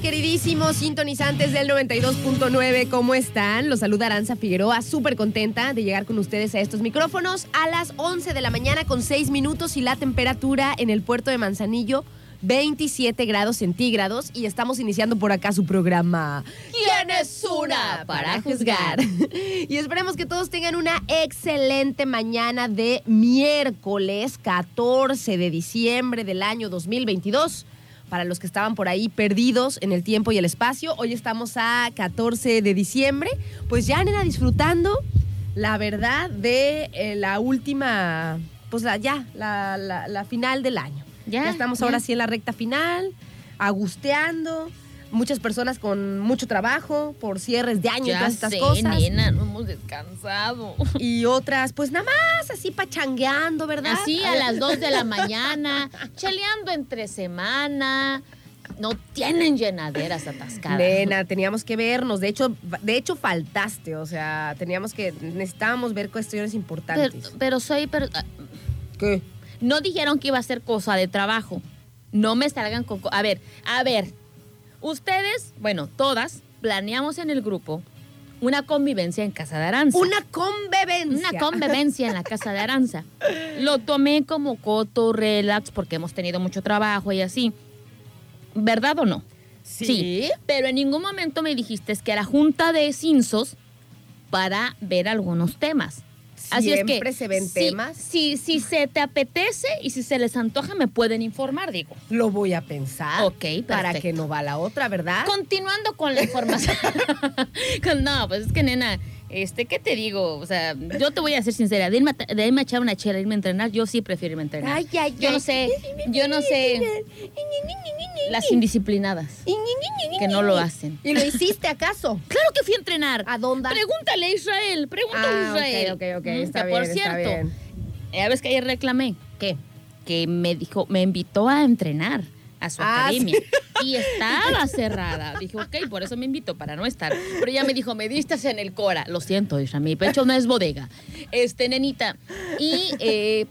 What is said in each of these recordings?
Queridísimos sintonizantes del 92.9. ¿Cómo están? Los saluda Aranza Figueroa, súper contenta de llegar con ustedes a estos micrófonos a las 11 de la mañana con 6 minutos y la temperatura en el puerto de Manzanillo. 27 grados centígrados y estamos iniciando por acá su programa. ¿Quién es una para juzgar? y esperemos que todos tengan una excelente mañana de miércoles 14 de diciembre del año 2022 para los que estaban por ahí perdidos en el tiempo y el espacio. Hoy estamos a 14 de diciembre. Pues ya, nena, disfrutando la verdad de eh, la última, pues la, ya, la, la- la final del año. Ya, estamos ya. ahora sí en la recta final, agusteando. Muchas personas con mucho trabajo por cierres de año y todas estas sé, cosas. nena, no hemos descansado. Y otras, pues nada más así pachangueando, ¿verdad? Así a las 2 de la mañana, cheleando entre semana. No tienen llenaderas atascadas. Nena, teníamos que vernos. De hecho, de hecho faltaste. O sea, teníamos que necesitábamos ver cuestiones importantes. pero soy. pero, ah, ¿Qué? no dijeron que iba a ser cosa de trabajo. No me salgan con. co- A ver, a ver. Ustedes, bueno, todas, planeamos en el grupo una convivencia en casa de Aranza. Una convivencia. Una convivencia en la casa de Aranza. Lo tomé como coto, relax, porque hemos tenido mucho trabajo y así. ¿Verdad o no? Sí. Pero en ningún momento me dijiste que era junta de cinsos para ver algunos temas. Así es que Siempre se ven si- temas. Si, si se te apetece y si se les antoja, me pueden informar, digo. Lo voy a pensar. Ok, Para perfecto. que no va la otra, ¿verdad? Continuando con la información. No, pues es que, nena, este, ¿qué te digo? O sea, yo te voy a ser sincera. De irme, a- de irme a echar una chela, irme a entrenar, yo sí prefiero irme a entrenar. Ay, ay, yo ay. no sé, yo no sé las indisciplinadas que no lo hacen. ¿Y lo hiciste acaso? Claro que fui a entrenar. ¿A dónde? Pregúntale a Israel, pregúntale Ah, a Israel. ok, ok, ok. Mm, Está que bien, por está cierto, bien. ya ves que ayer reclamé ¿Qué? que me dijo, me invitó a entrenar a su Ah, academia y estaba cerrada. Dije, ok, por eso me invitó, para no estar. Pero ella me dijo, me diste en el Cora. Lo siento, Isra, mi pecho no es bodega. Este, nenita. Y eh,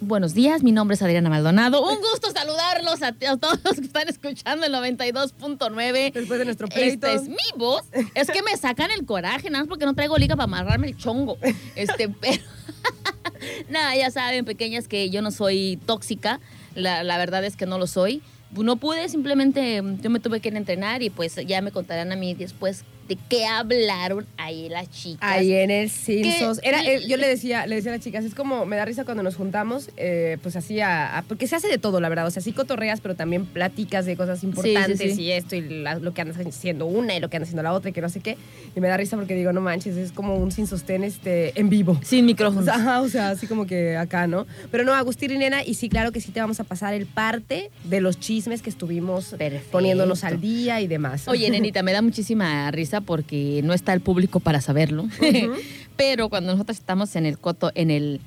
buenos días, mi nombre es Adriana Maldonado. Un gusto saludarlos a, a todos los que están escuchando el 92.9. Después de nuestro pleito. Esta es mi voz. Es que me sacan el coraje, nada más porque no traigo liga para amarrarme el chongo. Este, pero. Nada, ya saben, pequeñas, que yo no soy tóxica. La, la verdad es que no lo soy. No pude, simplemente mm, yo me tuve que ir a entrenar y pues ya me contarán a mí después de qué hablaron ahí las chicas. Ahí en el Simpsons. Era, eh, yo le decía, le decía a las chicas, es como, me da risa cuando nos juntamos, eh, pues así, a, a- porque se hace de todo, la verdad. O sea, sí cotorreas, pero también platicas de cosas importantes sí. y esto, y la- lo que andas haciendo una y lo que andas haciendo la otra y que no sé qué. Y me da risa porque digo, no manches, es como un sin sostén este, en vivo. Sin micrófono. Ajá, o sea, así como que acá, ¿no? Pero no, Agustín y Nena, y sí, claro que sí te vamos a pasar el parte de los chismes que estuvimos Perfecto. poniéndonos al día y demás. Oye, nenita, me da muchísima risa porque no está el público para saberlo. Pero cuando nosotros estamos en el coto, en el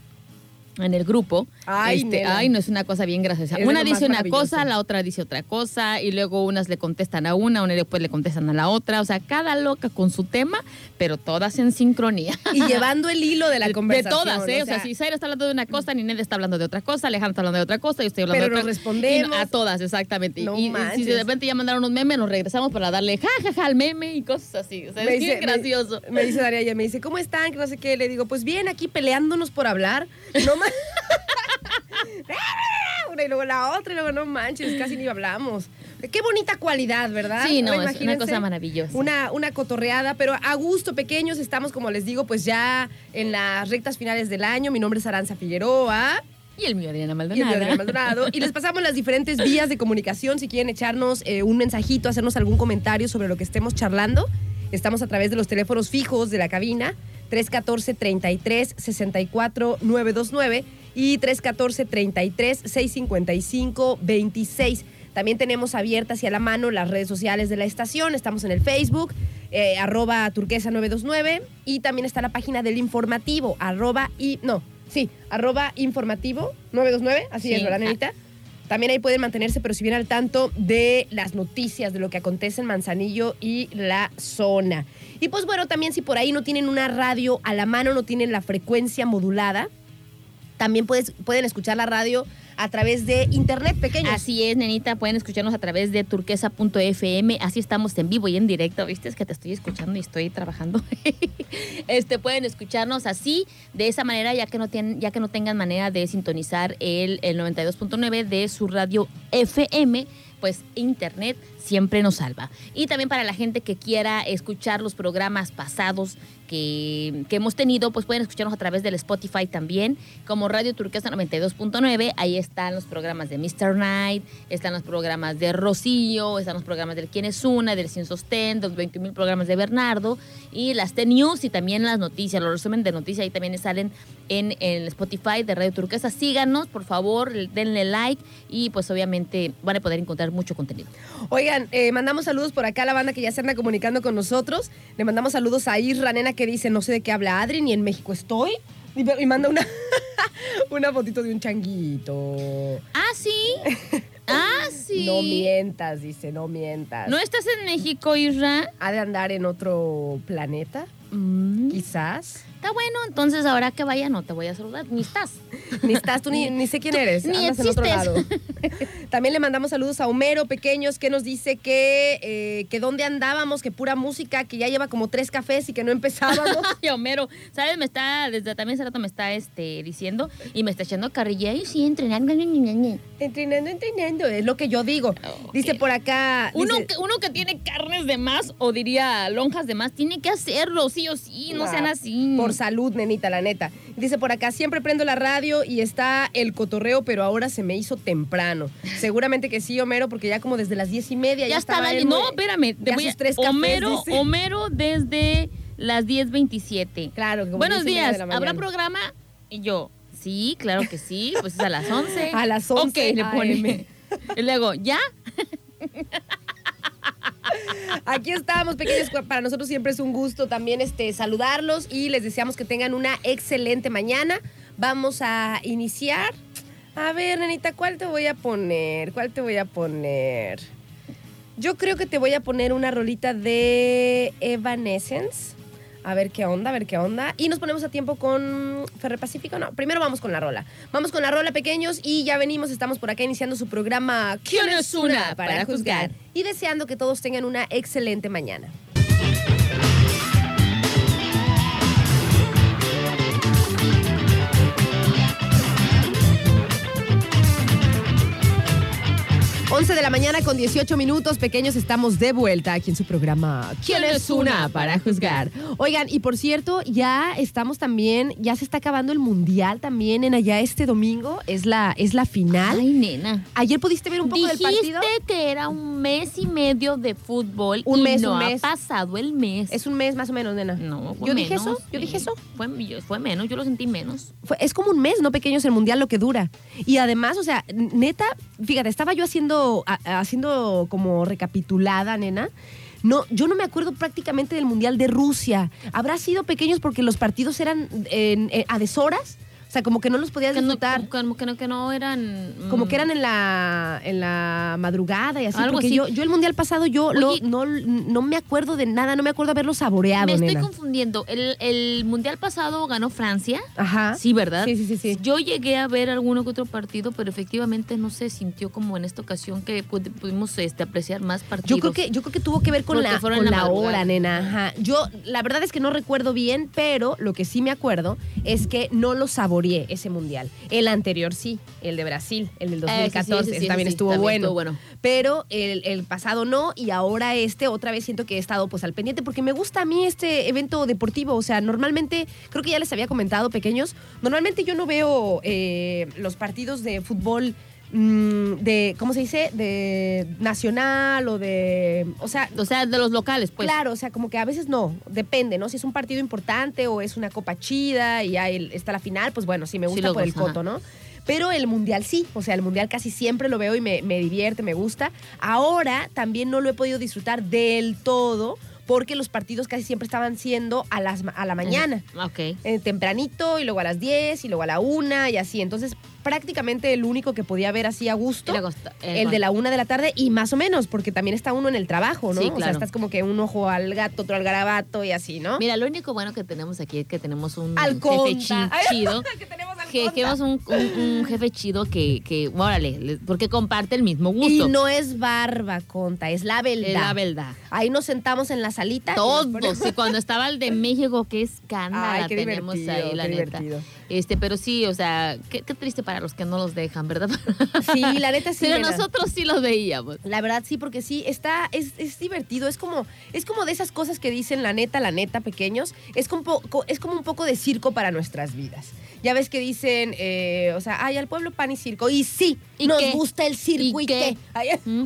en el grupo. Ay, Este, ay, no es una cosa bien graciosa. Es Una dice una cosa, la otra dice otra cosa, y luego unas le contestan a una, una después le contestan a la otra. O sea, cada loca con su tema, pero todas en sincronía. Y llevando el hilo de la conversación. De todas, ¿eh? O sea, si Zaira está hablando de una cosa, Ninel está hablando de otra cosa, Alejandro está hablando de otra cosa, yo estoy hablando Pero de nos otra respondemos. Y no- a todas, exactamente. No y, y si de repente ya mandaron unos memes, nos regresamos para darle ja, ja, ja al meme y cosas así. O sea, es bien gracioso. Me, me dice Daria, me dice, ¿cómo están? Que no sé qué. Le digo, pues bien, aquí peleándonos por hablar. No más. Una y luego la otra, y luego no manches, casi ni hablamos. Qué bonita cualidad, ¿verdad? Sí, no, es una cosa maravillosa. Una, una cotorreada, pero a gusto, pequeños, estamos, como les digo, pues ya en las rectas finales del año. Mi nombre es Aranza Figueroa. Y el mío, Adriana Y el Maldonado. Adriana Maldonado. Y les pasamos las diferentes vías de comunicación. Si quieren echarnos eh, un mensajito, hacernos algún comentario sobre lo que estemos charlando, estamos a través de los teléfonos fijos de la cabina. 314-33-64-929 y 314-33-655-26. También tenemos abiertas y a la mano las redes sociales de la estación. Estamos en el Facebook, eh, arroba turquesa 929 y también está la página del informativo, arroba y, no, sí, arroba informativo 929, así Sí. es, ¿verdad, nenita? También ahí pueden mantenerse, pero si bien al tanto de las noticias, de lo que acontece en Manzanillo y la zona. Y pues bueno, también si por ahí no tienen una radio a la mano, no tienen la frecuencia modulada, también puedes, pueden escuchar la radio a través de internet pequeños. Así es, nenita, pueden escucharnos a través de turquesa.fm, así estamos en vivo y en directo, viste, es que te estoy escuchando y estoy trabajando. este pueden escucharnos así, de esa manera, ya que no tienen, ya que no tengan manera de sintonizar el, el 92.9 de su radio FM, pues internet siempre nos salva. Y también para la gente que quiera escuchar los programas pasados que, que hemos tenido, pues pueden escucharnos a través del Spotify también, como Radio Turquesa 92.9. Ahí están los programas de Mr. Night, están los programas de Rocío, están los programas del Quién es Una, del Sin Sostén, los 20 mil programas de Bernardo, y las T-News y también las noticias, los resumen de noticias ahí también salen en, en el Spotify de Radio Turquesa. Síganos, por favor, denle like y pues obviamente van a poder encontrar mucho contenido. Oigan, eh, mandamos saludos por acá a la banda que ya se anda comunicando con nosotros. Le mandamos saludos a Isra, nena, que dice, no sé de qué habla Adri, ni en México estoy. Y, y manda una, una fotito de un changuito. Ah, sí. Ah, sí. No mientas, dice, no mientas. ¿No estás en México, Isra? ¿Ha de andar en otro planeta? Mm, Quizás. Está bueno, entonces ahora que vaya no te voy a saludar. Ni estás. Ni estás tú, ni, ni sé quién eres. ni Andas en otro lado. existes. También le mandamos saludos a Homero Pequeños, que nos dice que, eh, que dónde andábamos, que pura música, que ya lleva como tres cafés y que no empezábamos. Ay, Homero, ¿sabes? Me está, desde también hace rato me está este, diciendo y me está echando carrilla. Y sí, entrenando. entrenando, entrenando, es lo que yo digo. Dice por acá. Uno dice- que, uno que tiene carnes de más, o diría lonjas de más, tiene que hacerlo, sí sí, no sean así. Por salud, nenita, la neta. Dice por acá, siempre prendo la radio y está el cotorreo, pero ahora se me hizo temprano. Seguramente que sí, Homero, porque ya como desde las diez y media ya, ya estaba Dani. él No, espérame. te voy a- tres cafés, Homero, dice. Homero desde las 10.27. Claro, como Buenos días, ¿habrá programa? Y yo, sí, claro que sí, pues es a las 11. A las 11 Ok, le pone. Y luego, ¿ya? Aquí estamos, pequeños. Para nosotros siempre es un gusto también este, saludarlos y les deseamos que tengan una excelente mañana. Vamos a iniciar. A ver, nenita, ¿cuál te voy a poner? ¿Cuál te voy a poner? Yo creo que te voy a poner una rolita de Evanescence. A ver qué onda, a ver qué onda. Y nos ponemos a tiempo con Ferre Pacífico. No, primero vamos con la rola. Vamos con la rola, pequeños, y ya venimos. Estamos por acá iniciando su programa ¿Quién es una para juzgar? Y deseando que todos tengan una excelente mañana. Once de la mañana con 18 minutos, pequeños, estamos de vuelta aquí en su programa ¿Quién es una para juzgar? Oigan, y por cierto, ya estamos también, ya se está acabando el mundial también en allá este domingo, es la, es la final. Ay, nena. Ayer pudiste ver un poco del Dijiste partido. que era un mes y medio de fútbol Un y mes, no un ha mes. pasado el mes. Es un mes más o menos, nena. no, fue Yo dije eso, yo dije eso. Fue, menos, yo lo sentí menos. Fue- es como un mes, ¿no? Pequeños el mundial lo que dura. Y además, o sea, neta, fíjate, estaba yo haciendo, haciendo como recapitulada, nena. No, yo no me acuerdo prácticamente del mundial de Rusia. Habrá sido pequeños porque los partidos eran en- a deshoras. Sea, como que no los podías Que no, disfrutar. como que no, que no eran. Como mm, que eran en la, en la madrugada y así. Algo porque así. Yo, yo el mundial pasado yo lo- Oye. no, no me acuerdo de nada, no me acuerdo haberlo saboreado, Me estoy nena. confundiendo. El, el mundial pasado ganó Francia. Ajá. Sí, ¿verdad? Sí, sí, sí, sí. Yo llegué a ver alguno que otro partido, pero efectivamente no se sintió como en esta ocasión que pud- pudimos este, apreciar más partidos. Yo creo que yo creo que tuvo que ver con Porque la, con la la hora, nena. Ajá. Yo la verdad es que no recuerdo bien, pero lo que sí me acuerdo es que no lo saboreé ese mundial. El anterior sí, el de Brasil, el del Eh, sí, sí, 2014, ese sí, ese también sí, estuvo también bueno. estuvo bueno. Pero el, el pasado no y ahora este otra vez siento que he estado pues al pendiente porque me gusta a mí este evento deportivo. O sea, normalmente creo que ya les había comentado pequeños. Normalmente yo no veo eh, los partidos de fútbol de ¿cómo se dice? de nacional o de o sea O sea, de los locales, pues. Claro, o sea, como que a veces no, depende, ¿no? Si es un partido importante o es una copa chida y ahí está la final, pues bueno, sí me gusta por el coto, ¿no? Pero el mundial sí, o sea, el mundial casi siempre lo veo y me, me divierte, me gusta. Ahora también no lo he podido disfrutar del todo porque los partidos casi siempre estaban siendo a, las, a la mañana. Ok. eh, tempranito y luego a las 10 y luego a la 1 y así. Entonces, prácticamente el único que podía ver así a gusto Era Costa- eh, el de la una de la tarde y más o menos, porque también está uno en el trabajo, ¿no? Sí, O sea, estás como que un ojo al gato, otro al garabato y así, ¿no? Mira, lo único bueno que tenemos aquí es que tenemos un jefe Ay, chido. que tenemos Que, que un, un- un jefe chido que, que, órale, le- porque comparte el mismo Y gusto. no es barba, conta, es la verdad. es la verdad. Ahí nos sentamos en la salita. y Todos. Y cuando estaba el de México, qué escándalo Ay, qué tenemos ahí, la neta. divertido. Este, pero sí, o sea, qué, qué triste para los que no los dejan, ¿verdad? Sí, la neta sí. Pero nosotros sí los veíamos. La verdad sí, porque sí, está, es, es divertido, es como, es como de esas cosas que dicen la neta, la neta, pequeños, es como, es como un poco de circo para nuestras vidas. Ya ves que dicen, eh, o sea, ay, al pueblo pan y circo. Y sí, ¿Y nos qué? gusta el circo y, ¿Y qué? qué. ¿Mm?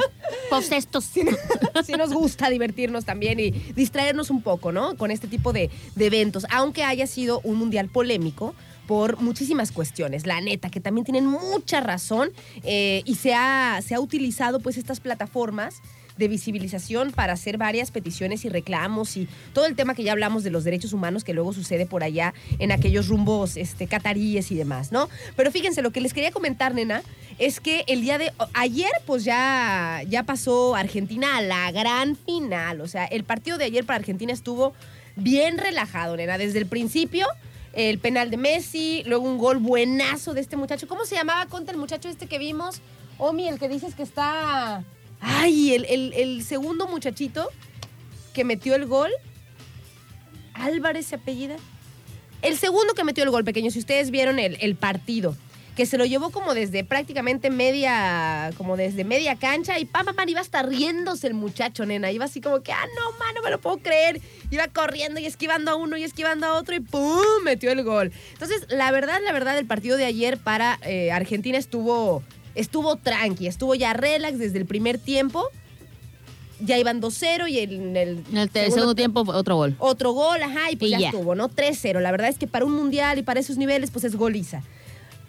Pues estos. sí nos gusta divertirnos también y distraernos un poco, ¿no? Con este tipo de, de eventos, aunque haya sido un mundial polémico por muchísimas cuestiones, la neta, que también tienen mucha razón eh, y se ha, se ha utilizado pues estas plataformas de visibilización para hacer varias peticiones y reclamos y todo el tema que ya hablamos de los derechos humanos que luego sucede por allá en aquellos rumbos este, cataríes y demás, ¿no? Pero fíjense, lo que les quería comentar, nena, es que el día de ayer pues ya, ya pasó Argentina a la gran final, o sea, el partido de ayer para Argentina estuvo bien relajado, nena, desde el principio. El penal de Messi, luego un gol buenazo de este muchacho. ¿Cómo se llamaba contra el muchacho este que vimos? Omi, el que dices que está. Ay, el, el- segundo muchachito que metió el gol. Álvarez se apellida. El segundo que metió el gol, pequeño, si ustedes vieron el, el partido, que se lo llevó como desde prácticamente media, como desde media cancha y pam, pam, pam, iba hasta riéndose el muchacho, nena. Iba así como que, ah, no, man, no me lo puedo creer. Iba corriendo y esquivando a uno y esquivando a otro y ¡pum! metió el gol. Entonces, la verdad, la verdad, el partido de ayer para eh, Argentina estuvo, estuvo tranqui, estuvo ya relax desde el primer tiempo. Ya iban 2-0 y en el, En el segundo tiempo, otro gol. otro gol, ajá, y pues Y ya, ya. estuvo, ¿no? 3-0. La verdad es que para un mundial y para esos niveles, pues es goliza.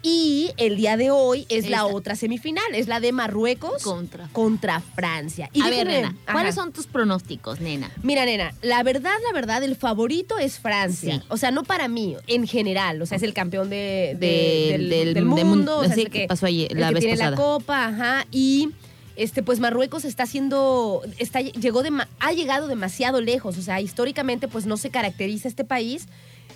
Y el día de hoy es la otra semifinal, es la de Marruecos Contra. contra Francia. Y a ver, nena, ajá. ¿cuáles son tus pronósticos, nena? Mira, nena, la verdad, la verdad, el favorito es Francia. Sí. O sea, no para mí, en general. O sea, es el campeón de, de- Del- del, del- del del mundo. mun- o sea, sí, es el que pasó ayer, el la que vez tiene la pasada. copa, ajá. Y este, pues Marruecos está haciendo, está, llegó dema- ha llegado demasiado lejos. O sea, históricamente, pues no se caracteriza este país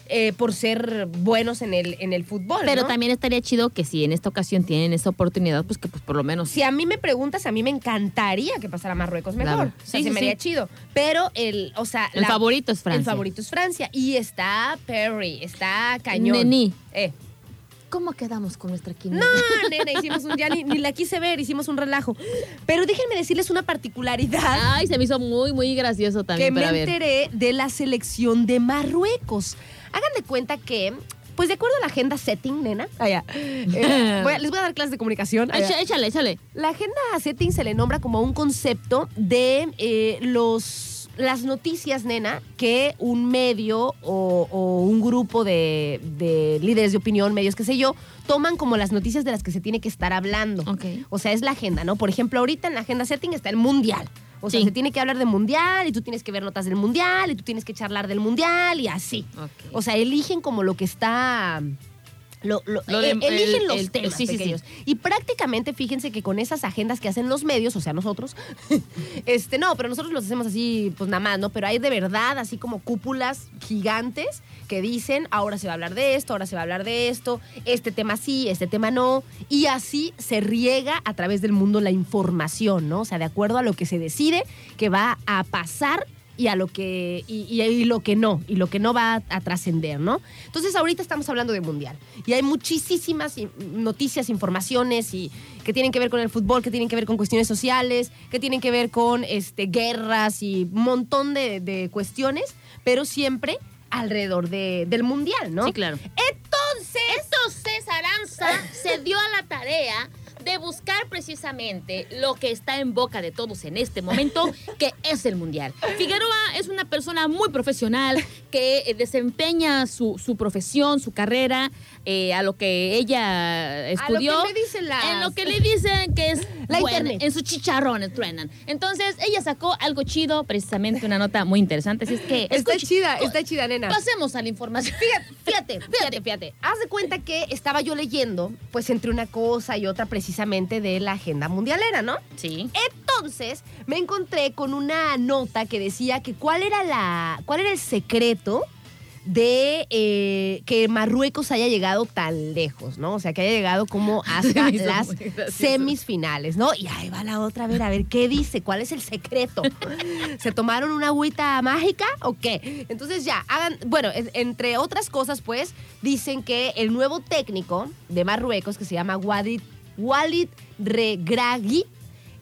eh, por ser buenos en el, en el fútbol. Pero ¿no? también estaría chido que si en esta ocasión tienen esa oportunidad, pues que pues por lo menos Si a mí me preguntas, a mí me encantaría que pasara Marruecos mejor. Claro. O sea, Sí, se sí, me sí. haría chido. Pero el, o sea, el favorito es Francia. El favorito es Francia. Y está Perry, está Cañón. Neni. Eh. ¿Cómo quedamos con nuestra quiniela? No, nena, hicimos un, ya ni, ni la quise ver, hicimos un relajo. Pero déjenme decirles una particularidad Ay, se me hizo muy, muy gracioso que también me para ver. enteré de la selección de Marruecos. Hagan de cuenta que, pues de acuerdo a la agenda setting, nena, allá, eh, voy a- les voy a dar clases de comunicación. allá. Echa- Échale, échale. La agenda setting se le nombra como un concepto de eh, los las noticias, nena, que un medio o, o un grupo de, de líderes de opinión, medios, qué sé yo, toman como las noticias de las que se tiene que estar hablando. O sea, es la agenda, ¿no? Por ejemplo, ahorita en la agenda setting está el mundial. O sea, Sí. se tiene que hablar de mundial y tú tienes que ver notas del mundial y tú tienes que charlar del mundial y así. O sea, eligen como lo que está lo, lo- Lo de- eligen el- los el- temas sí, sí, sí. Y prácticamente, fíjense que con esas agendas que hacen los medios, o sea, nosotros, este, no, pero nosotros los hacemos así, pues nada más, ¿no? Pero hay de verdad, así como cúpulas gigantes que dicen, ahora se va a hablar de esto, ahora se va a hablar de esto, este tema sí, este tema no. Y así se riega a través del mundo la información, ¿no? O sea, de acuerdo a lo que se decide que va a pasar y a lo que y, y- y lo que no y lo que no va a, a trascender, ¿no? Entonces ahorita estamos hablando de mundial y hay muchísimas noticias, informaciones y que tienen que ver con el fútbol, que tienen que ver con cuestiones sociales, que tienen que ver con este guerras y un montón de, de cuestiones, pero siempre alrededor de- del mundial, ¿no? Sí, claro. Entonces, Entonces Aranza se dio a la tarea de buscar precisamente lo que está en boca de todos en este momento, que es el Mundial. Figueroa es una persona muy profesional que eh, desempeña su, su profesión, su carrera, eh, a lo que ella estudió. a lo que me dicen las En lo que le dicen que es La internet. en sus chicharrones truenan. Entonces, ella sacó algo chido, precisamente una nota muy interesante. Así es que está chida, está chida, nena. Pasemos a la información. Fíjate, fíjate, fíjate. Haz de cuenta que estaba yo leyendo, pues entre una cosa y otra precisamente de la agenda mundialera, ¿no? Sí. Entonces me encontré con una nota que decía que cuál era la, cuál era el secreto de eh, que Marruecos haya llegado tan lejos, ¿no? O sea, que haya llegado como hasta las semifinales, ¿no? Y ahí va la otra, a ver, a ver, ¿qué dice? ¿Cuál es el secreto? ¿Se tomaron una agüita mágica o qué? Entonces ya, hagan, bueno, en- entre otras cosas, pues, dicen que el nuevo técnico de Marruecos, que se llama Walid, Walid Regragui,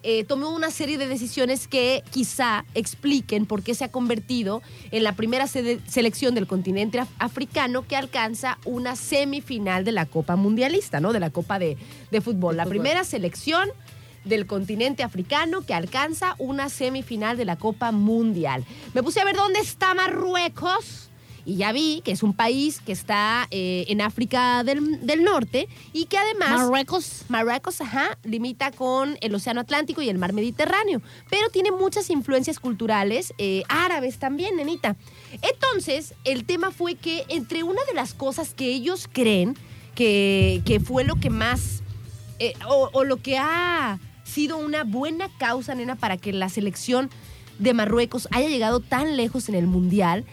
eh, tomó una serie de decisiones que quizá expliquen por qué se ha convertido en la primera sede- selección del continente af- africano que alcanza una semifinal de la Copa Mundialista, ¿no? De la Copa de, de fútbol. La primera selección del continente africano que alcanza una semifinal de la Copa Mundial. Me puse a ver dónde está Marruecos y ya vi que es un país que está eh, en África del, del Norte y que además... Marruecos. Marruecos, ajá, limita con el Océano Atlántico y el Mar Mediterráneo, pero tiene muchas influencias culturales eh, árabes también, nenita. Entonces, el tema fue que entre una de las cosas que ellos creen que, que fue lo que más, eh, o, o lo que ha sido una buena causa, nena, para que la selección de Marruecos haya llegado tan lejos en el Mundial,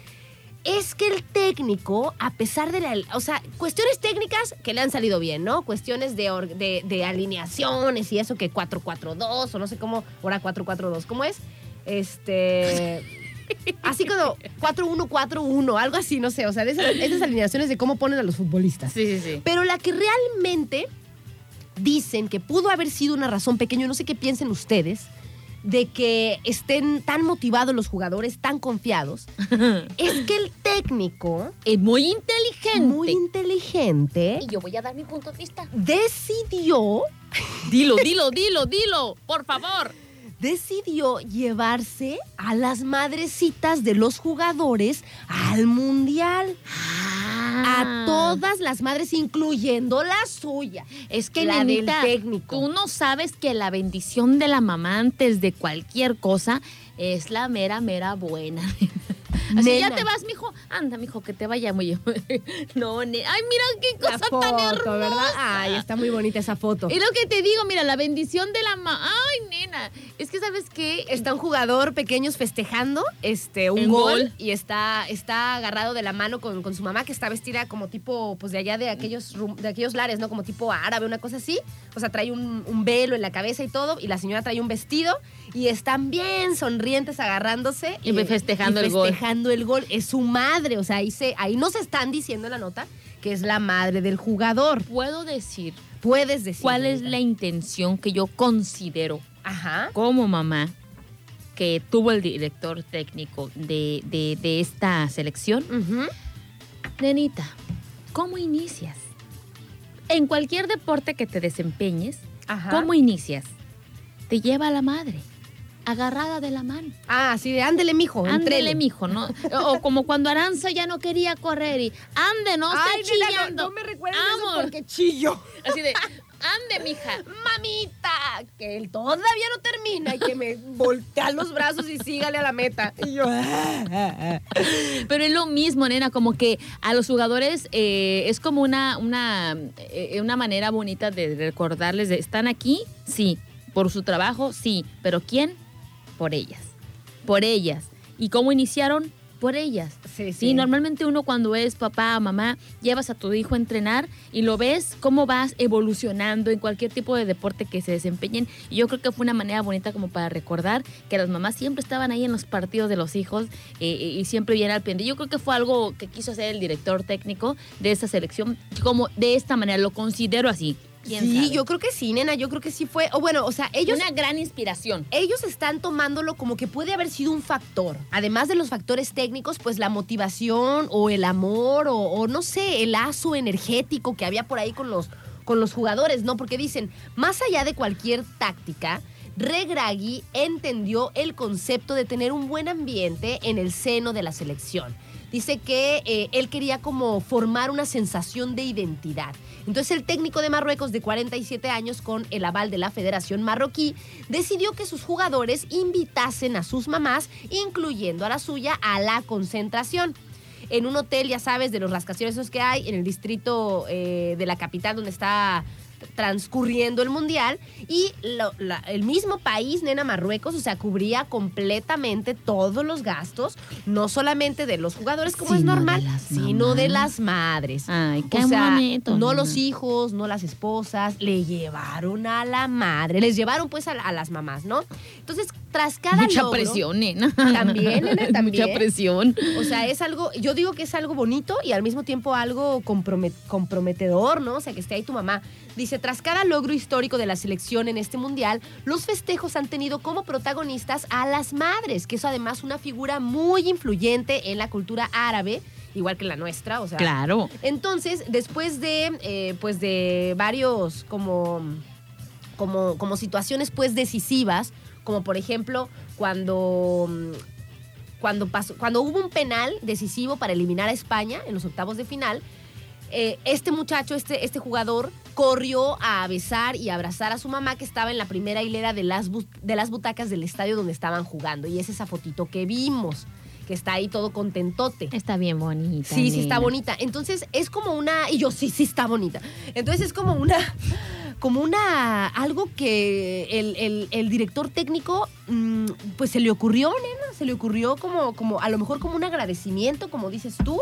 es que el técnico, a pesar de la... O sea, cuestiones técnicas que le han salido bien, ¿no? Cuestiones de, or- de, de alineaciones y eso que 4-4-2 o no sé cómo, ahora 4-4-2, ¿cómo es? Este... Así como 4-1-4-1, algo así, no sé. O sea, de esas, esas alineaciones de cómo ponen a los futbolistas. Sí, sí, sí. Pero la que realmente dicen que pudo haber sido una razón pequeña, no sé qué piensen ustedes, de que estén tan motivados los jugadores, tan confiados, es que el técnico, Es muy inteligente. muy inteligente, Y yo voy a dar mi punto de vista. decidió, Dilo, dilo, dilo, dilo, por favor. decidió llevarse a las madrecitas de los jugadores al mundial. A todas las madres, incluyendo la suya. Es que, la nenita, del técnico. tú no sabes que la bendición de la mamá antes de cualquier cosa es la mera, mera buena. Así Nena. ya te vas, mijo. Anda, mijo, que te vaya muy. no, ne- Ay, mira qué La cosa foto, tan hermosa. ¿verdad? Ay, está muy bonita esa foto. Es lo que te digo, mira, la bendición de la mamá. Ay, nena. Es que, ¿sabes qué? Está un jugador pequeños festejando este, un El gol, gol. y está, está agarrado de la mano con, con su mamá que está vestida como tipo, pues de allá de aquellos, de aquellos lares, ¿no? Como tipo árabe, una cosa así. O sea, trae un, un velo en la cabeza y todo, y la señora trae un vestido, y están bien sonrientes agarrándose. Y festejando y el gol. Festejando el gol. Es su madre, o sea, ahí, se, ahí no se están diciendo en la nota que es la madre del jugador. Puedo decir Puedes decir. cuál es la intención que yo considero Ajá. como mamá que tuvo el director técnico de, de- de esta selección. Ujú. Nenita, ¿cómo inicias? En cualquier deporte que te desempeñes, Ajá. ¿cómo inicias? Te lleva a la madre. Agarrada de la mano. Ah, sí, de ándele, mijo. Ándele, mijo, ¿no? O como cuando Aranza ya no quería correr y ande, no esté nena, no- chillando. no, me recuerdes eso Vamos. porque chillo. Así de, ande, mija. Mamita, que él todavía no termina y que me voltea los brazos y sígale a la meta. Y yo, ah, ah, ah. Pero es lo mismo, nena, como que a los jugadores eh, es como una, una, eh, una manera bonita de recordarles, de, ¿están aquí? Sí. ¿Por su trabajo? Sí. ¿Pero quién? Por ellas. Por ellas. ¿Y cómo iniciaron? Por ellas. Sí, Sí, normalmente uno cuando es papá o mamá, llevas a tu hijo a entrenar y lo ves cómo vas evolucionando en cualquier tipo de deporte que se desempeñen. Y yo creo que fue una manera bonita como para recordar que las mamás siempre estaban ahí en los partidos de los hijos eh, y siempre bien al pendiente. Yo creo que fue algo que quiso hacer el director técnico de esta selección, como de esta manera, lo considero así. ¿Quién Sí, sabe? yo creo que sí, nena. Yo creo que sí fue. O bueno, o sea, ellos. Una gran inspiración. Ellos están tomándolo como que puede haber sido un factor. Además de los factores técnicos, pues la motivación o el amor o, o no sé, el lazo energético que había por ahí con los, con los jugadores, ¿no? Porque dicen, más allá de cualquier táctica, Regragui entendió el concepto de tener un buen ambiente en el seno de la selección. Dice que eh, él quería como formar una sensación de identidad. Entonces el técnico de Marruecos de 47 años con el aval de la Federación Marroquí decidió que sus jugadores invitasen a sus mamás, incluyendo a la suya, a la concentración. En un hotel, ya sabes, de los rascacielos que hay, en el distrito eh, de la capital donde está transcurriendo el mundial y lo- la- el mismo país, nena Marruecos, o sea, cubría completamente todos los gastos, no solamente de los jugadores como es Sino normal, sino de las madres. Ay, qué o sea, bonito. no nena. los hijos, no las esposas, le llevaron a la madre, les llevaron pues a, a las mamás, ¿no? Entonces, tras cada Mucha logro- presión, nena. También, nena, Mucha presión. o sea, es algo, yo digo que es algo bonito y al mismo tiempo algo compromet- comprometedor, ¿no? O sea, que esté ahí tu mamá. Dice, tras cada logro histórico de la selección en este mundial, los festejos han tenido como protagonistas a las madres, que es además una figura muy influyente en la cultura árabe, igual que la nuestra, o sea. Claro. Entonces, después de, eh, pues de varios como, como, como situaciones pues decisivas, como por ejemplo cuando, mm, cuando, pasó, cuando hubo un penal decisivo para eliminar a España en los octavos de final, eh, este muchacho, este, este jugador, corrió a besar y abrazar a su mamá que estaba en la primera hilera de las, de las butacas del estadio donde estaban jugando. Y es esa fotito que vimos, que está ahí todo contentote. Está bien bonita. Sí, sí está bonita. Entonces es como una. Y yo sí, sí está bonita. Entonces es como una. Como una. Algo que el, el- el director técnico. mm, pues se le ocurrió, nena. Se le ocurrió como, como. A lo mejor como un agradecimiento, como dices tú.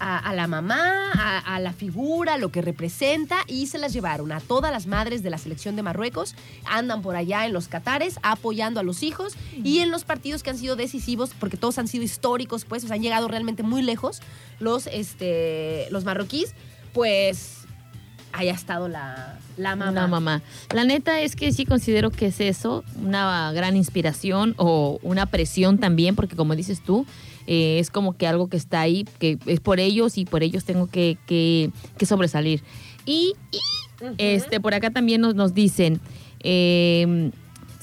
A, la mamá, a, la figura, lo que representa, y se las llevaron a todas las madres de la selección de Marruecos. Andan por allá en los Catares apoyando a los hijos y en los partidos que han sido decisivos, porque todos han sido históricos, pues, o sea, han llegado realmente muy lejos los, este, los marroquíes, pues haya estado la, la mamá. Una mamá. La neta es que sí considero que es eso, una gran inspiración o una presión también, porque como dices tú, eh, es como que algo que está ahí, que es por ellos y por ellos tengo que, que- que sobresalir. Y, este, por acá también nos, nos dicen, eh,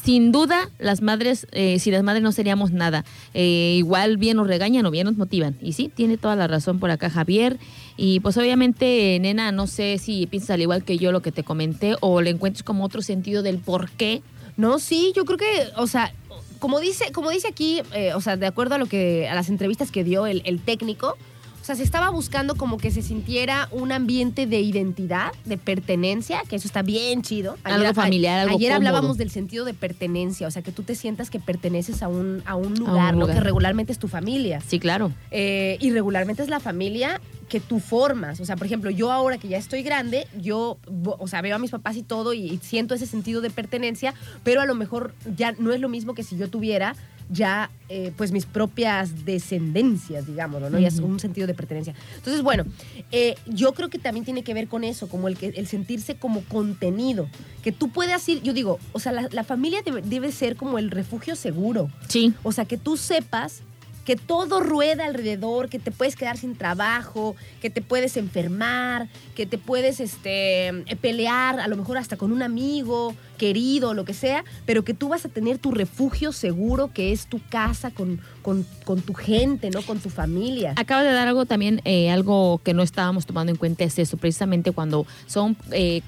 sin duda, las madres, eh, si las madres no seríamos nada. Eh, igual bien nos regañan o bien nos motivan. Y sí, tiene toda la razón por acá Javier. Y pues obviamente, nena, no sé si piensas al igual que yo lo que te comenté o le encuentres como otro sentido del por qué. No, sí, yo creo que, o sea, como dice, como dice aquí, eh, o sea, de acuerdo a lo que, a las entrevistas que dio el, el técnico, o sea, se estaba buscando como que se sintiera un ambiente de identidad, de pertenencia, que eso está bien chido. Algo familiar, algo Ayer cómodo. hablábamos del sentido de pertenencia, o sea, que tú te sientas que perteneces a un, a un lugar, ¿no? lugar. Que regularmente es tu familia. Sí, claro. Eh, y regularmente es la familia que tú formas. O sea, por ejemplo, yo ahora que ya estoy grande, yo, o sea, veo a mis papás y todo y, siento ese sentido de pertenencia, pero a lo mejor ya no es lo mismo que si yo tuviera ya, eh, pues, mis propias descendencias, digámoslo, ¿no? Ya es un sentido de pertenencia. Entonces, bueno, eh, yo creo que también tiene que ver con eso, como el, que, el sentirse como contenido, que tú puedas ir, yo digo, o sea, la, la familia debe, debe ser como el refugio seguro. Sí. O sea, que tú sepas que todo rueda alrededor, que te puedes quedar sin trabajo, que te puedes enfermar, que te puedes este, pelear, a lo mejor hasta con un amigo querido, lo que sea, pero que tú vas a tener tu refugio seguro, que es tu casa con, con, con tu gente, ¿no? Con tu familia. Acaba de dar algo también, eh, algo que no estábamos tomando en cuenta es eso, precisamente cuando son, eh,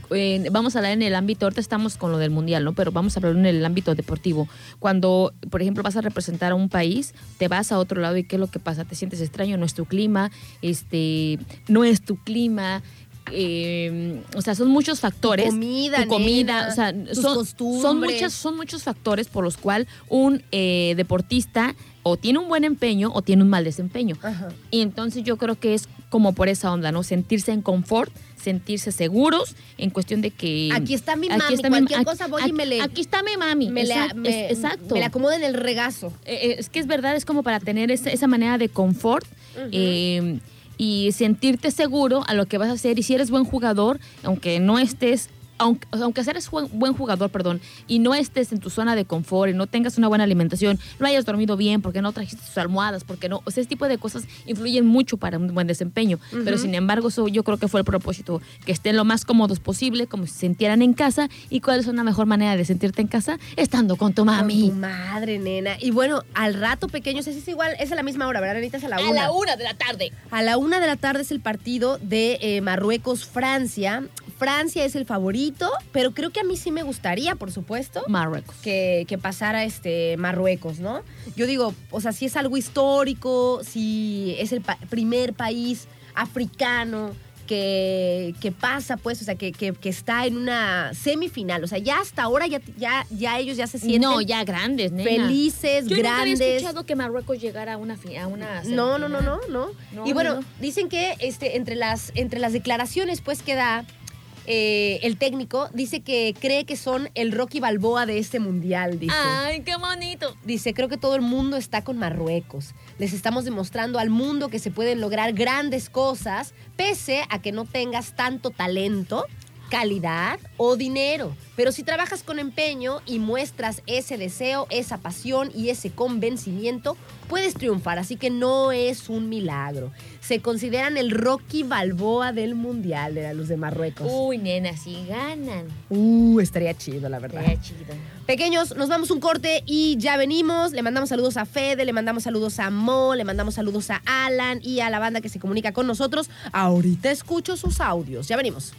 vamos a hablar en el ámbito, ahorita estamos con lo del mundial, ¿no? Pero vamos a hablar en el ámbito deportivo. Cuando, por ejemplo, vas a representar a un país, te vas a otro lado y ¿qué es lo que pasa? Te sientes extraño, no es tu clima, este, no es tu clima. Eh, o sea, son muchos factores. Tu comida, tu comida, nena, o sea, tus son, son, costumbres. muchas, son muchos factores por los cuales un eh, deportista o tiene un buen empeño o tiene un mal desempeño. Ajá. Y entonces yo creo que es como por esa onda, ¿no? Sentirse en confort, sentirse seguros en cuestión de que... Aquí está mi Aquí mami, está mi- cualquier aquí- cosa voy y aquí- me le- Aquí está mi mami. Me, la, exacto, me, es- exacto. me la acomodo en el regazo. Eh, eh, es que es verdad, es como para tener esa, esa manera de confort y sentirte seguro a lo que vas a hacer. Y si eres buen jugador, aunque no estés, aunque, aunque seas buen jugador, perdón, y no estés en tu zona de confort y no tengas una buena alimentación, no hayas dormido bien, porque no trajiste tus almohadas, porque no, o sea, ese tipo de cosas influyen mucho para un buen desempeño. Pero sin embargo, eso yo creo que fue el propósito, que estén lo más cómodos posible, como si se sintieran en casa. ¿Y cuál es una mejor manera de sentirte en casa? Estando con tu mami. Con tu madre, nena. Y bueno, al rato, pequeños, es igual, es a la misma hora, ¿verdad, Anita? Es a la una. A la una de la tarde. A la una de la tarde es el partido de eh, Marruecos-Francia. Francia es el favorito, pero creo que a mí sí me gustaría, por supuesto, Marruecos. que, que pasara este Marruecos, ¿no? Yo digo, o sea, si es algo histórico, si es el pa- primer país africano que, que pasa, pues, o sea, que, que- que está en una semifinal. O sea, ya hasta ahora ya, ya, ya ellos ya se sienten No, ya grandes, nena. felices, Yo nunca había grandes. escuchado que Marruecos llegara a una, a una No, no, no, no, no. No, y bueno, no, no. dicen que este, entre, las, entre las declaraciones pues que da eh, el técnico, dice que cree que son el Rocky Balboa de este mundial, dice. Ay, qué bonito. Dice, creo que todo el mundo está con Marruecos. Les estamos demostrando al mundo que se pueden lograr grandes cosas, pese a que no tengas tanto talento, calidad o dinero. Pero si trabajas con empeño y muestras ese deseo, esa pasión y ese convencimiento, puedes triunfar. Así que no es un milagro. Se consideran el Rocky Balboa del Mundial de los de Marruecos. Uy, nena, si ganan. Uh, estaría chido, la verdad. Estaría chido. Pequeños, nos vamos un corte y ya venimos. Le mandamos saludos a Fede, le mandamos saludos a Mo, le mandamos saludos a Alan y a la banda que se comunica con nosotros. Ahorita escucho sus audios. Ya venimos.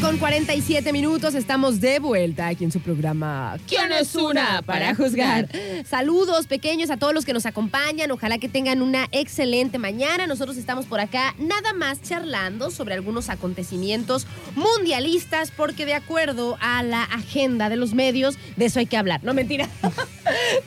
Con 47 minutos. Estamos de vuelta aquí en su programa. ¿Quién es una para juzgar? Saludos pequeños a todos los que nos acompañan. Ojalá que tengan una excelente mañana. Nosotros estamos por acá nada más charlando sobre algunos acontecimientos mundialistas porque de acuerdo a la agenda de los medios, de eso hay que hablar. No, mentira.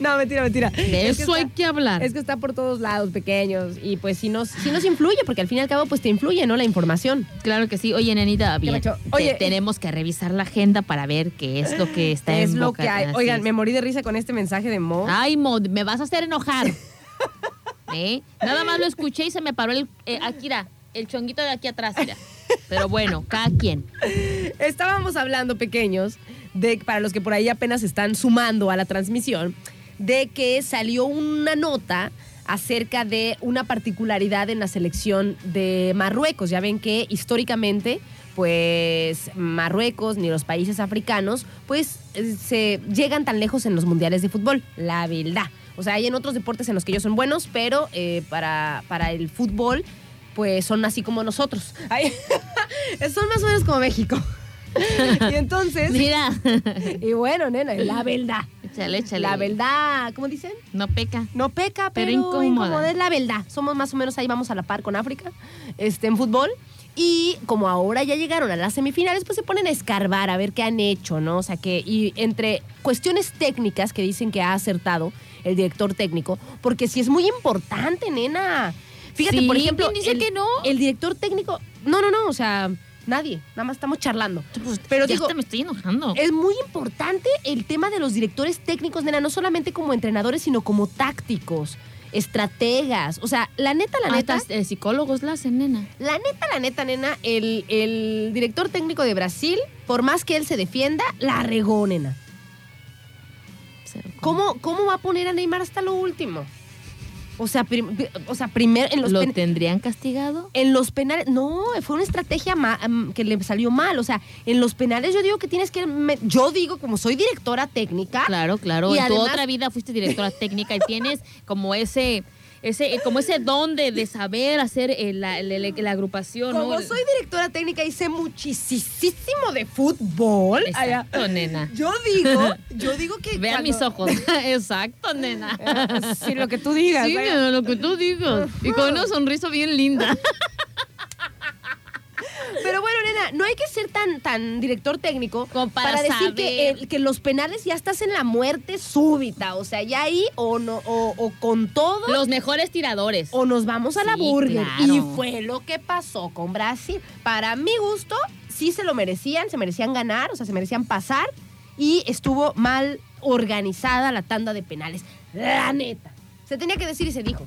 no, mentira, mentira. De Es que eso hay está- que hablar. Es que está por todos lados, pequeños. Y pues si nos, si nos influye, porque al fin y al cabo pues te influye, ¿no? La información. Claro que sí. Oye, nenita, bien. te- Oye, tenemos que revisar la agenda para ver qué es lo que está es en lo boca- que hay. así Oigan, me morí de risa con este mensaje de Mo. Ay, Mod, me vas a hacer enojar. ¿Eh? Nada más lo escuché y se me paró el. eh, aquí, mira, el chonguito de aquí atrás, mira. Pero bueno, cada quien. Estábamos hablando, pequeños, de para los que por ahí apenas están sumando a la transmisión, de que salió una nota acerca de una particularidad en la selección de Marruecos. Ya ven que históricamente, pues Marruecos ni los países africanos, pues eh, se llegan tan lejos en los mundiales de fútbol, la verdad. O sea, hay en otros deportes en los que ellos son buenos, pero eh, para, para el fútbol, pues son así como nosotros. Son más o menos como México. y entonces, Mira. y bueno, nena, la verdad. Échale, échale. La verdad, ¿cómo dicen? No peca. No peca, pero, Pero incómoda. incómoda. es la verdad. Somos más o menos ahí, vamos a la par con África, este, en fútbol. Y como ahora ya llegaron a las semifinales, pues se ponen a escarbar a ver qué han hecho, ¿no? O sea, que y entre cuestiones técnicas que dicen que ha acertado el director técnico, porque sí es muy importante, nena. Fíjate, Sí, por ejemplo, ¿quién dice el, que no? el director técnico, no, no, no, o sea, nadie, nada más estamos charlando. Pues, Pero ya digo, hasta me estoy enojando. es muy importante el tema de los directores técnicos, nena, no solamente como entrenadores, sino como tácticos. estrategas. O sea, la neta, la neta, Hasta eh, psicólogos la hacen, nena. la neta, la neta, nena, el, el director técnico de Brasil, por más que él se defienda, la regó, nena. ¿Cómo, cómo va a poner a Neymar hasta lo último? O sea, o sea primero en los ¿Lo tendrían castigado? en los penales, no, fue una estrategia ma- am, que le salió mal. O sea, en los penales yo digo que tienes que. me- yo digo, como soy directora técnica, Claro, claro. Y en tu otra vida fuiste directora técnica y tienes como ese, ese, eh, como ese don de, de saber hacer eh, la, la- la- la agrupación, como ¿no? soy directora técnica y sé muchísimo de fútbol. allá, Exacto, nena. yo digo, yo digo que. Vean cuando- mis ojos. Exacto, nena. Sí, lo que tú digas. Sí, nena, lo que tú digas. Y con una sonrisa bien linda. Pero bueno, nena, no hay que ser tan, tan director técnico Como para decir que, que los penales ya estás en la muerte súbita. O sea, ya ahí o no, o, o con todo. Los mejores tiradores. o nos vamos a la burger. claro. Y fue lo que pasó con Brasil. Para mi gusto, sí se lo merecían, se merecían ganar, o sea, se merecían pasar. Y estuvo mal organizada la tanda de penales. La neta. Se tenía que decir y se dijo.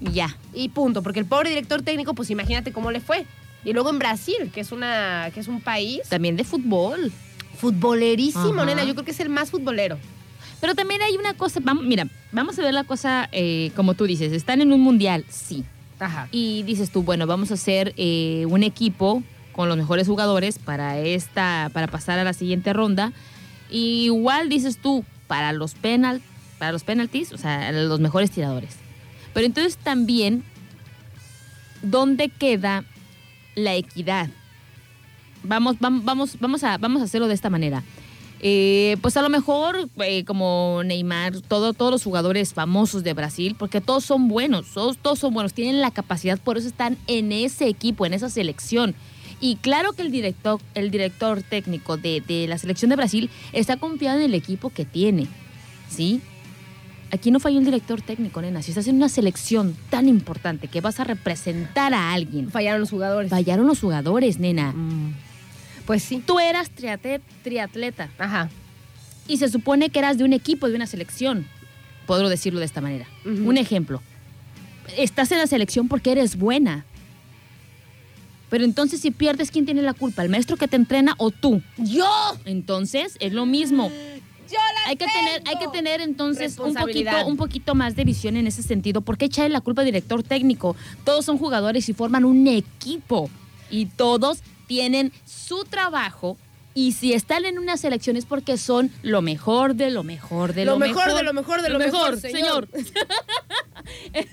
Ya. Y punto, porque el pobre director técnico, pues imagínate cómo le fue. Y luego en Brasil, que es una que es un país También de fútbol. futbolerísimo, Ajá. nena. Yo creo que es el más futbolero. Pero también hay una cosa, vamos, mira, vamos a ver la cosa eh, como tú dices, están en un mundial, sí. Ajá. Y dices tú, bueno, vamos a hacer eh, un equipo con los mejores jugadores para esta, para pasar a la siguiente ronda. Y igual dices tú, para los penal, para los penaltis, o sea, los mejores tiradores. Pero entonces también, ¿dónde queda la equidad? Vamos, vamos, vamos, a, vamos a hacerlo de esta manera. Eh, pues a lo mejor, eh, como Neymar, todo, todos los jugadores famosos de Brasil, porque todos son buenos, todos, todos son buenos, tienen la capacidad, por eso están en ese equipo, en esa selección. Y claro que el director, el director técnico de, de la selección de Brasil está confiado en el equipo que tiene, ¿sí? Aquí no falló el director técnico, nena. Si estás en una selección tan importante que vas a representar a alguien, Fallaron los jugadores. fallaron los jugadores, nena. Mm. Pues sí. Tú eras triatleta Ajá. y se supone que eras de un equipo, de una selección. Podré decirlo de esta manera. Un ejemplo. Estás en la selección porque eres buena. Pero entonces si pierdes, ¿quién tiene la culpa? ¿El maestro que te entrena o tú? ¡Yo! Entonces es lo mismo. ¡Yo la Hay que tener, hay que tener entonces un poquito, un poquito más de visión en ese sentido. ¿Por qué echarle la culpa al director técnico? Todos son jugadores y forman un equipo. Y todos tienen su trabajo. Y si están en una selección es porque son lo mejor de lo mejor de lo, Lo mejor de lo mejor de lo mejor, señor. señor.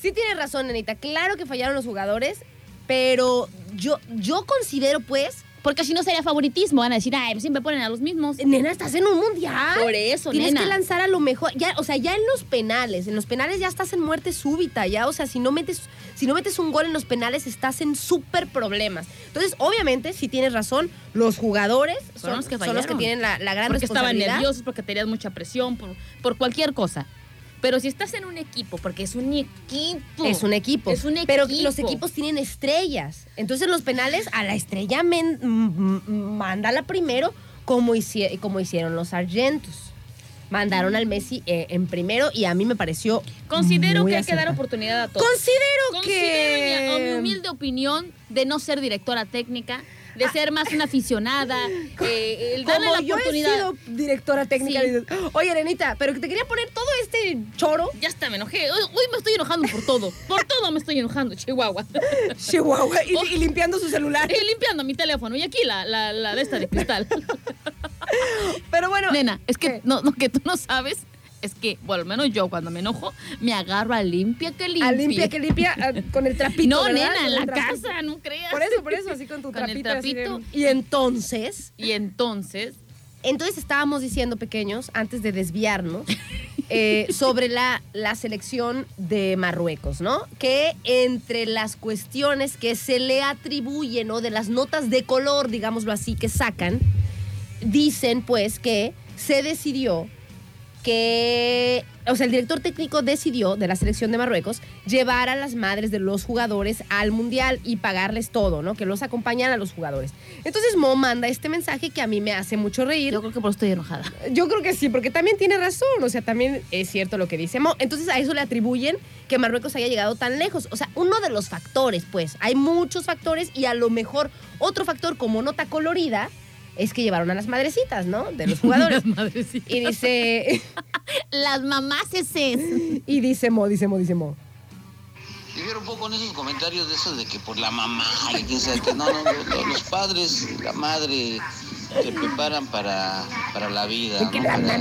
Sí tienes razón, nenita. Claro que fallaron los jugadores, pero yo, yo considero, pues, Porque si no sería favoritismo. Van a decir, ay, pues siempre ponen a los mismos. nena, estás en un mundial. Por eso, Tienes nena. que lanzar a lo mejor. Ya, o sea, ya en los penales, en los penales ya estás en muerte súbita, ya. O sea, si no metes, si no metes un gol en los penales, estás en súper problemas. Entonces, obviamente, si tienes razón, los jugadores son, los que son los que tienen la, la gran porque estaban responsabilidad. nerviosos, porque tenías mucha presión, por, por cualquier cosa. Pero si estás en un equipo, porque es un equipo. Es un equipo. Es un Pero equipo. los equipos tienen estrellas. Entonces los penales a la estrella men- mándala primero como, hicie- como hicieron los Argentos. Mandaron al Messi eh, en primero y a mí me pareció Considero muy que hay que dar oportunidad a todos. Considero, Considero, mi- que... humilde opinión, de no ser directora técnica, de ser más una aficionada, eh, el darle Como la yo he sido directora técnica, Sí. oye, Arenita, pero que te quería poner todo este choro, Ya está, me enojé. Hoy, hoy me estoy enojando por todo. Por todo me estoy enojando, Chihuahua. Chihuahua, y, y limpiando su celular. Y limpiando mi teléfono. Y aquí la, la, la de esta de cristal. Pero bueno, Nena, es que ¿Qué? no, no, que tú no sabes. Es que, bueno, al menos yo cuando me enojo, me agarro a limpia que limpia. a limpia que limpia ah, con el trapito, No, ¿verdad? nena, en el la trapito. casa, no creas. Por eso, por eso, así con tu Con el trapito. de- trapito. Y entonces, Y entonces, entonces estábamos diciendo, pequeños, antes de desviarnos, eh, sobre la, la selección de Marruecos, ¿no? Que entre las cuestiones que se le atribuyen, ¿no? De las notas de color, digámoslo así, que sacan, dicen pues que se decidió que, o sea, el director técnico decidió de la selección de Marruecos llevar a las madres de los jugadores al mundial y pagarles todo, ¿no? Que los acompañan a los jugadores. Entonces Mo manda este mensaje que a mí me hace mucho reír. Yo creo que por eso estoy enojada. Yo creo que sí, porque también tiene razón, o sea, también es cierto lo que dice Mo. Entonces a eso le atribuyen que Marruecos haya llegado tan lejos. O sea, uno de los factores, pues, hay muchos factores y a lo mejor otro factor como nota colorida es que llevaron a las madrecitas, ¿no? De los jugadores. Las madrecitas. y dice, Las mamás ese y dice Mo, dice Mo, dice Mo. Difiero un poco en esos comentarios de esos de que por la mamá y quién sabe qué. No, no, los, los padres, la madre, te preparan para, para la vida, ¿no? Para,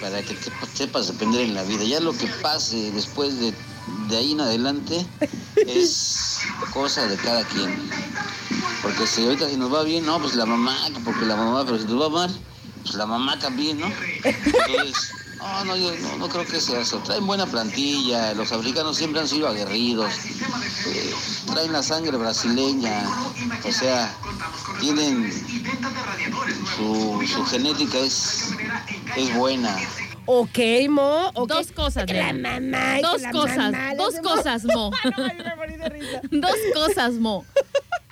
para que te- sepas depender en la vida. Ya lo que pase después de, de ahí en adelante es cosa de cada quien. Porque si ahorita si nos va bien, no, pues la mamá, que porque la mamá, pero si nos va mal, pues la mamá también, ¿no? Entonces, no, no, yo no, no creo que sea eso. Traen buena plantilla, los africanos siempre han sido aguerridos, eh, traen la sangre brasileña, o sea, tienen su, su genética es, es buena. Ok, Mo. Dos cosas, Que la mamá. que Dos la cosas, mamá, dos cosas, Mo. Dos cosas, Mo.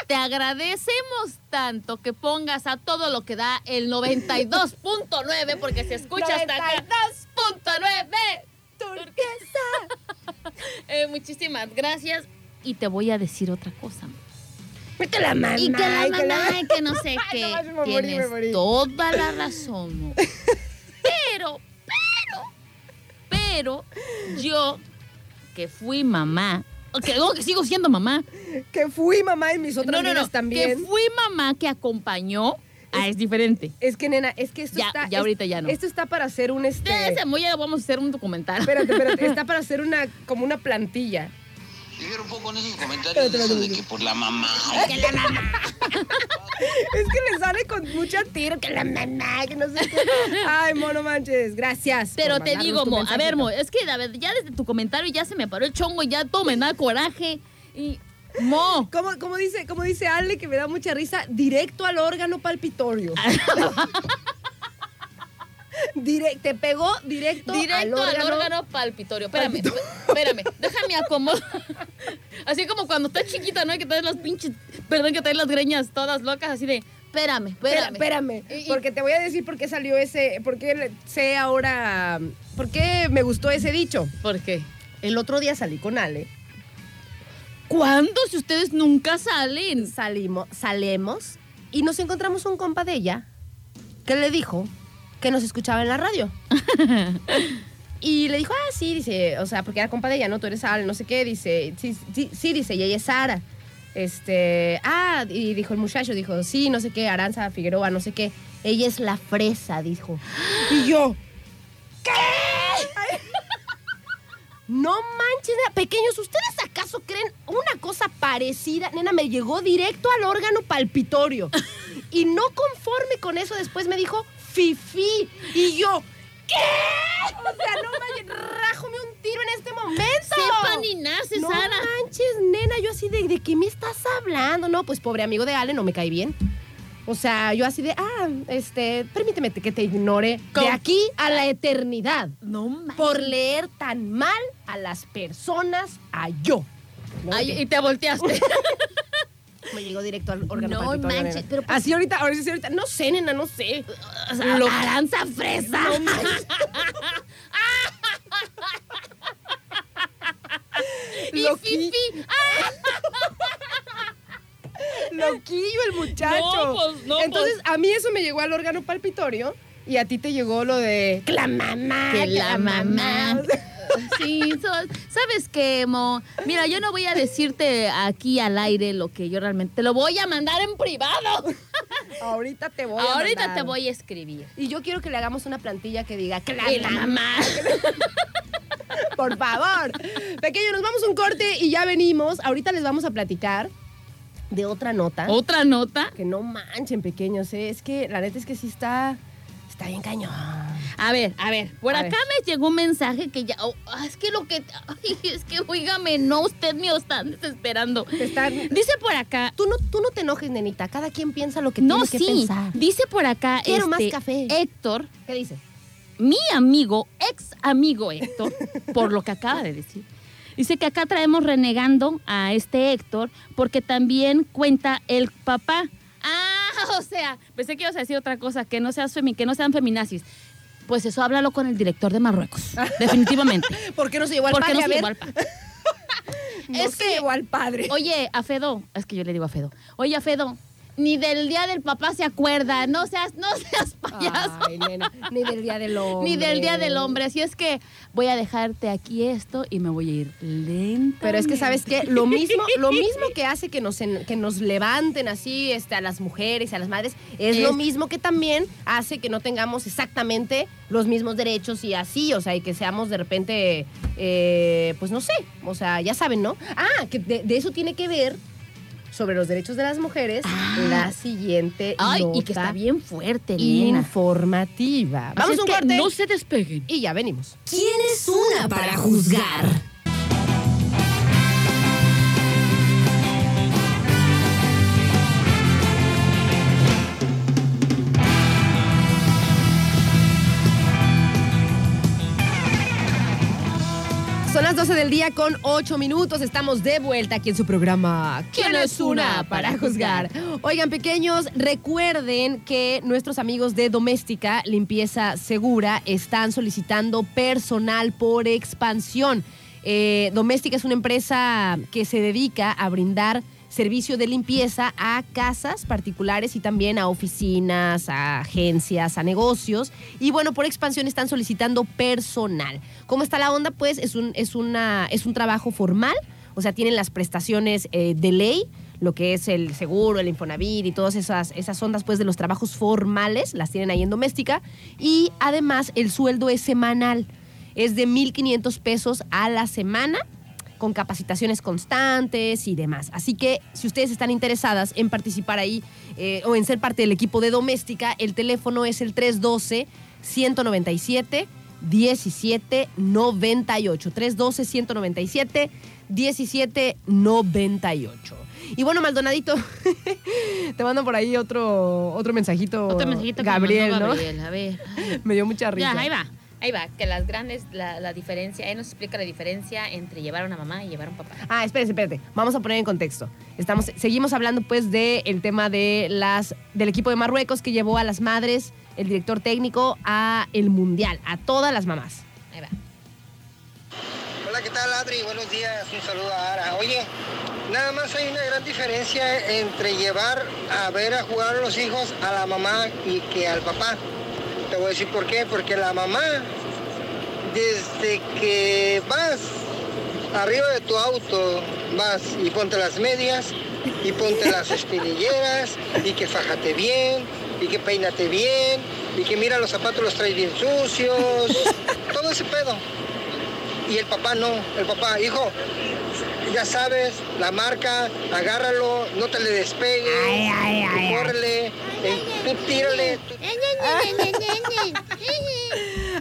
Te agradecemos tanto que pongas a todo lo que da el 92.9 porque se escucha hasta acá. 92.9 turquesa. Eh, muchísimas gracias y te voy a decir otra cosa. Que la mamá. Y que la que mamá y que no sé qué. no, Tienes toda la razón, Mo. Pero, pero yo que fui mamá, que, no, que sigo siendo mamá, Que fui mamá y mis otras no, no, también. Que fui mamá que acompañó. Ah, es diferente. Es que, nena, es que esto Ya, está. ya ahorita ya no. Esto está para hacer un este. Ya vamos a hacer un documental. Espérate, espérate. Está para hacer una como una plantilla. Difiero un poco en esos comentarios de esos de que por la mamá. Es que le sale con mucha tiro, que la mamá, que no sé qué. Ay, mono manches, gracias. Pero te digo, Mo, a ver, Mo, es que a ver, ya desde tu comentario ya se me paró el chongo y ya todo me da coraje. Y, Mo, Como, como dice, como dice Ale, que me da mucha risa, directo al órgano palpitorio. Dire- te pegó directo, directo al órgano, palpitorio. Espérame, espérame, déjame acomodar. Así como cuando estás chiquita, ¿no? Que traes las pinches, perdón, que traes las greñas todas locas, así de, espérame, espérame. espérame, porque te voy a decir por qué salió ese, por qué sé ahora, por qué me gustó ese dicho. ¿Por qué? El otro día salí con Ale, ¿Cuándo? Si ustedes nunca salen. salimos, salemos y nos encontramos un compa de ella que le dijo que nos escuchaba en la radio. y le dijo, ah, sí, dice, o sea, porque era compa de ella, ¿no? Tú eres Ale, no sé qué, dice, sí, sí, sí, dice, y ella es Sara. Este, ah, y dijo el muchacho, dijo, sí, no sé qué, Aranza Figueroa, no sé qué. Ella es la fresa, dijo. Y yo, ¿qué? No manches, pequeños, ¿ustedes acaso creen una cosa parecida? Nena, me llegó directo al órgano palpitorio. Y no conforme con eso, después me dijo, Fifi. Y yo, ¿qué? O sea, no manches, rájome un tiro en este momento. Nace, No Sara. manches, nena, yo así de, ¿de qué me estás hablando? No, pues pobre amigo de Ale, no me cae bien. O sea, yo así de, ah, este, permíteme que te ignore ¿Cómo? de aquí a la eternidad No manches. por leer tan mal a las personas a yo. ¿No? Ay, y te volteaste. me llegó directo al órgano No palpitorio, manches, nena. pero pues- así ahorita, ahora sí, ahorita, no sé, nena, no sé. O sea, Lo- Aranza fresa. No manches. y Loqui- Fifi. Loquillo el muchacho. No, pues, no, Entonces, a mí eso me llegó al órgano palpitorio y a ti te llegó lo de que la mamá, Que la mamá. Sí, so- ¿sabes qué, Mo? Mira, yo no voy a decirte aquí al aire lo que yo realmente... Te lo voy a mandar en privado. Ahorita te voy a Ahorita mandar. te voy a escribir. Y yo quiero que le hagamos una plantilla que diga que la, Que la mamá. Por favor. Pequeño, nos vamos a un corte y ya venimos. Ahorita les vamos a platicar de otra nota. Otra nota. Que no manchen, pequeños. ¿eh? Es que la neta es que sí está. Está bien cañón. A ver, a ver, por A acá ver. me llegó un mensaje que ya, oh, ah, es que lo que, ay, es que, oígame, no, usted me está desesperando. Están- Dice por acá, Tú no, tú no te enojes, nenita. Cada quien piensa lo que no, tiene que sí, pensar. dice por acá, Quiero más este, café. Héctor, ¿Qué dice? mi amigo, ex amigo Héctor, por lo que acaba de decir. Dice que acá traemos renegando a este Héctor porque también cuenta el papá. Ah, o sea, pensé que ibas a decir otra cosa, que no, seas femi- que no sean feminazis. Pues eso háblalo con el director de Marruecos, definitivamente. ¿Por qué no se llevó al padre? no A se ver, llevó al padre. no es se que- llevó al padre. Oye, a Fedo, es que yo le digo a Fedo. Oye, a Fedo, ni del día del papá se acuerda. No seas, no seas payaso. Ay, nena, ni del día del hombre. Ni del Día del Hombre. Así es que voy a dejarte aquí esto y me voy a ir lento. Pero es que, ¿sabes qué? Lo mismo, lo mismo que hace que nos, en- que nos levanten así este, a las mujeres a las madres, es, Es- lo mismo que también hace que no tengamos exactamente los mismos derechos y así, o sea, y que seamos de repente, eh, pues no sé, o sea, ya saben, ¿no? Ah, que de, de eso tiene que ver sobre los derechos de las mujeres la siguiente Ah. Ay, nota y que está bien fuerte, informativa. Así Vamos es a un que corte no se despeguen. y ya venimos. ¿Quién es una para juzgar? Son las 12 del día con 8 minutos. Estamos de vuelta aquí en su programa. ¿Quién es una para juzgar? Oigan, pequeños, recuerden que nuestros amigos de Doméstica Limpieza Segura están solicitando personal por expansión. Eh, Doméstica es una empresa que se dedica a brindar servicio de limpieza a casas particulares y también a oficinas, a agencias, a negocios. Y bueno, por expansión están solicitando personal. ¿Cómo está la onda? Pues es un, es una, es un trabajo formal, o sea, tienen las prestaciones eh, de ley, lo que es el seguro, el Infonavit y todas esas, esas ondas pues de los trabajos formales, las tienen ahí en doméstica. Y además el sueldo es semanal, es de 1.500 pesos a la semana con capacitaciones constantes y demás. Así que si ustedes están interesadas en participar ahí eh, o en ser parte del equipo de doméstica, el teléfono es el 312 197 1798. 312 197 1798. Y bueno, Maldonadito, te mando por ahí otro, otro mensajito. Otro mensajito que me Gabriel, mandó ¿no? Gabriel, a ver. Me dio mucha risa. Ya, ahí va. Ahí va, que las grandes, la, la diferencia, él nos explica la diferencia entre llevar a una mamá y llevar a un papá. Ah, espérate, espérate. Vamos a poner en contexto. Estamos, seguimos hablando pues del tema de las, del equipo de Marruecos que llevó a las madres, el director técnico, a el Mundial, a todas las mamás. Ahí va. Hola, ¿qué tal Adri? Buenos días, un saludo a Ara. Oye, nada más hay una gran diferencia entre llevar a ver a jugar a los hijos a la mamá y que al papá. Te voy a decir por qué, porque la mamá, desde que vas arriba de tu auto, vas y ponte las medias y ponte las espinilleras y que fájate bien y que peínate bien y que mira los zapatos los traes bien sucios, todo ese pedo. Y el papá no, el papá, hijo, ya sabes, la marca, agárralo, no te le despegues, tú córrele, tú tírale, tú-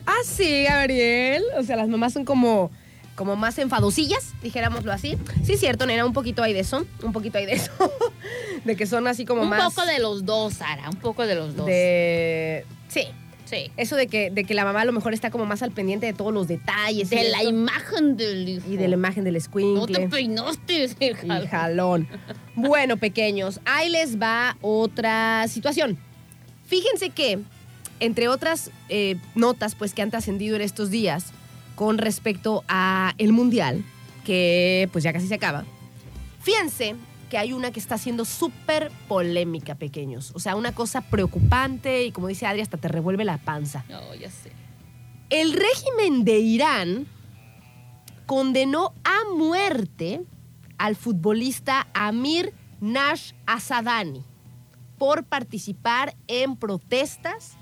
Ah, sí, Gabriel. O sea, las mamás son como, como más enfadosillas, dijéramoslo así. Sí, es cierto, nena, un poquito hay de eso. Un poquito hay de eso. de que son así como Un más. poco de los dos, Sara, un poco de los dos. de- Sí. Sí. Eso de que, de que la mamá a lo mejor está como más al pendiente de todos los detalles. De la imagen del hijo. Y de la imagen del No te squinkle. peinaste, hija. Y jalón. Bueno, pequeños, ahí les va otra situación. Fíjense que, entre otras eh, notas pues, que han trascendido en estos días con respecto a el Mundial, que pues ya casi se acaba, fíjense que hay una que está siendo súper polémica, pequeños. O sea, una cosa preocupante y como dice Adri, hasta te revuelve la panza. No, ya sé. El régimen de Irán condenó a muerte al futbolista Amir Nash Asadani por participar en protestas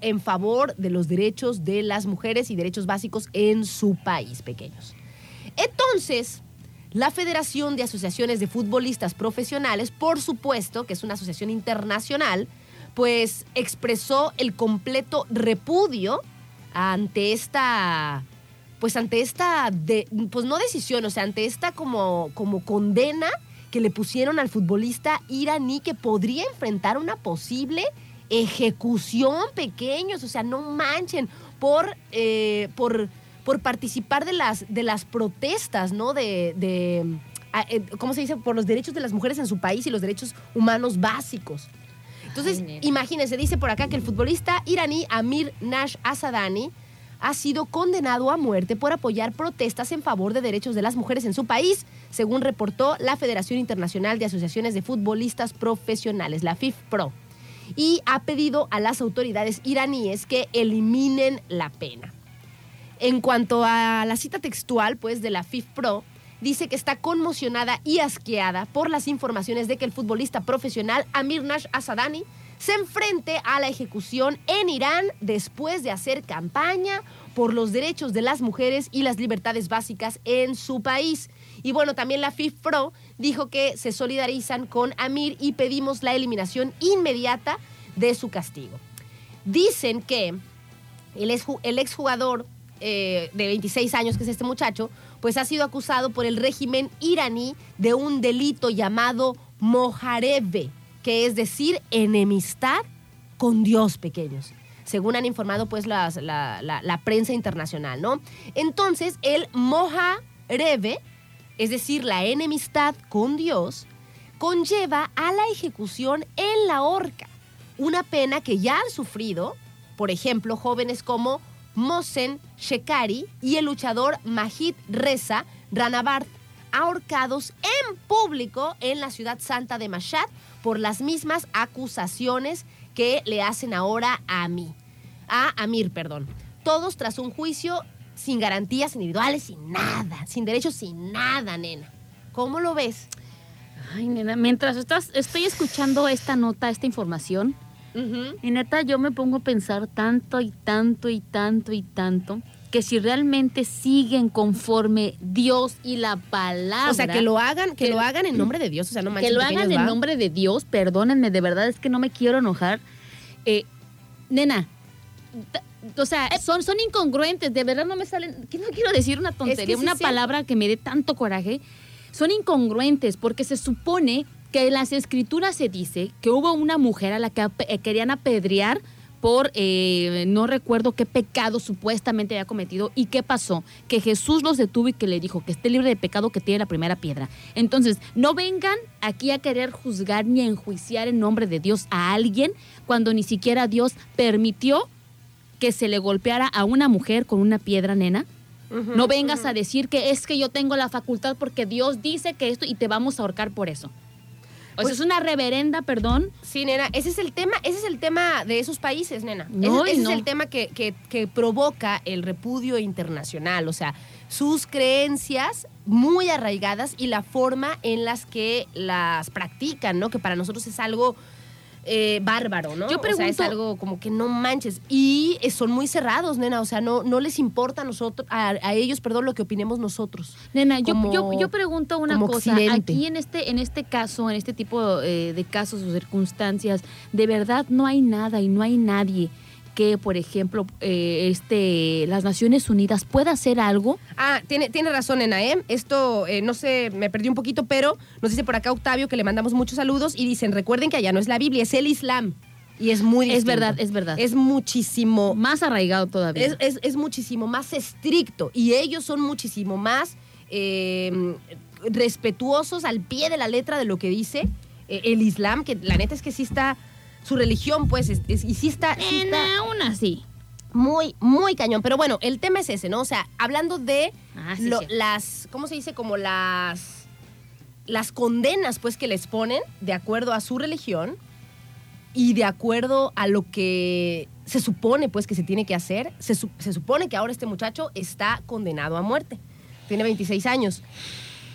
en favor de los derechos de las mujeres y derechos básicos en su país, pequeños. Entonces, la Federación de Asociaciones de Futbolistas Profesionales, por supuesto, que es una asociación internacional, pues expresó el completo repudio ante esta, pues ante esta, pues no decisión, o sea, ante esta como, como condena que le pusieron al futbolista iraní que podría enfrentar una posible ejecución, pequeños, o sea, no manchen por, eh, por, por participar de las, de las protestas, ¿no? De, de eh, ¿cómo se dice? Por los derechos de las mujeres en su país y los derechos humanos básicos. Entonces, Ay, imagínense, dice por acá que el futbolista iraní Amir Nash Asadani ha sido condenado a muerte por apoyar protestas en favor de derechos de las mujeres en su país, según reportó la Federación Internacional de Asociaciones de Futbolistas Profesionales, la FIFPRO, y ha pedido a las autoridades iraníes que eliminen la pena. En cuanto a la cita textual, pues, de la FIFPRO, dice que está conmocionada y asqueada por las informaciones de que el futbolista profesional Amir Nash Asadani se enfrente a la ejecución en Irán después de hacer campaña por los derechos de las mujeres y las libertades básicas en su país. Y bueno, también la FIFPRO dijo que se solidarizan con Amir y pedimos la eliminación inmediata de su castigo. Dicen que el, exju- el exjugador eh, de 26 años, que es este muchacho, pues ha sido acusado por el régimen iraní de un delito llamado mojarebe, que es decir, enemistad con Dios pequeños. Según han informado pues la- la prensa internacional, ¿no? Entonces, el mojarebe, es decir, la enemistad con Dios, conlleva a la ejecución en la horca, una pena que ya han sufrido, por ejemplo, jóvenes como Mohsen Shekari y el luchador Majid Reza Ranabard, ahorcados en público en la ciudad santa de Mashhad por las mismas acusaciones que le hacen ahora a mí, a Amir, perdón. Todos tras un juicio sin garantías individuales, sin nada, sin derechos, sin nada, nena. ¿Cómo lo ves? Ay, nena, mientras estás, estoy escuchando esta nota, esta información, Ujú. y neta yo me pongo a pensar tanto y tanto y tanto y tanto que si realmente siguen conforme Dios y la palabra. O sea, que lo hagan, que, que- lo hagan en nombre de Dios, o sea, no manches, que lo hagan en ¿va? nombre de Dios, perdónenme, de verdad es que no me quiero enojar. Eh, nena, o sea, son, son incongruentes, de verdad no me salen, que no quiero decir una tontería, sí una palabra que me dé tanto coraje, son incongruentes porque se supone que en las escrituras se dice que hubo una mujer a la que eh, querían apedrear por eh, no recuerdo qué pecado supuestamente había cometido y qué pasó, que Jesús los detuvo y que le dijo que esté libre de pecado que tiene la primera piedra. Entonces, no vengan aquí a querer juzgar ni a enjuiciar en nombre de Dios a alguien cuando ni siquiera Dios permitió que se le golpeara a una mujer con una piedra, nena. No vengas a decir que es que yo tengo la facultad porque Dios dice que esto y te vamos a ahorcar por eso. O sea, Pues- es una reverenda, perdón. Sí, nena, ese es el tema, ese es el tema de esos países, nena. No, ese y ese no. es el tema que, que- que provoca el repudio internacional, o sea, sus creencias muy arraigadas y la forma en las que las practican, ¿no? Que para nosotros es algo eh, bárbaro, ¿no? Yo O sea, es pregunto- algo como que no manches. Y eh, son muy cerrados, nena, o sea, no, no les importa a nosotros, a, a ellos, perdón, lo que opinemos nosotros. Nena, yo, Como- yo, yo pregunto una cosa. occidente. Aquí en este, en este caso, en este tipo eh, de casos o circunstancias, de verdad no hay nada y no hay nadie que, por ejemplo, eh, este, las Naciones Unidas pueda hacer algo. Ah, tiene, tiene razón, Nena, ¿eh? Esto, eh, no sé, me perdí un poquito, pero nos dice por acá Octavio que le mandamos muchos saludos y dicen, recuerden que allá no es la Biblia, es el Islam. Y es muy Es verdad, es verdad. Es muchísimo, Más arraigado todavía. es, es- es muchísimo más estricto y ellos son muchísimo más eh, respetuosos al pie de la letra de lo que dice eh, el Islam, que la neta es que sí está, su religión, pues, es- es- y sí está, sí está aún así. muy, muy cañón. Pero bueno, el tema es ese, ¿no? O sea, hablando de Ah, sí, lo- sí. las, ¿cómo se dice? Como las, las condenas, pues, que les ponen de acuerdo a su religión y de acuerdo a lo que se supone, pues, que se tiene que hacer. Se, se supone que ahora este muchacho está condenado a muerte. Tiene 26 años.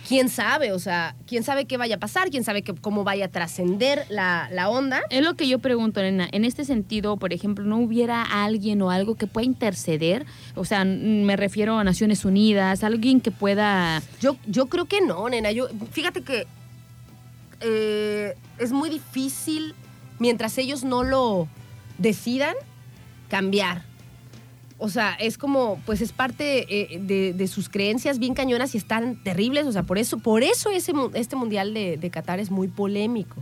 ¿Quién sabe? O sea, ¿quién sabe qué vaya a pasar? ¿Quién sabe que- cómo vaya a trascender la, la onda? Es lo que yo pregunto, nena. En este sentido, por ejemplo, ¿no hubiera alguien o algo que pueda interceder? O sea, n- me refiero a Naciones Unidas, alguien que pueda... Yo, yo creo que no, nena. Yo, fíjate que eh, es muy difícil, mientras ellos no lo decidan, cambiar. O sea, es como, pues es parte eh, de, de sus creencias bien cañonas y están terribles. O sea, por eso, por eso ese, este mundial de, de Qatar es muy polémico.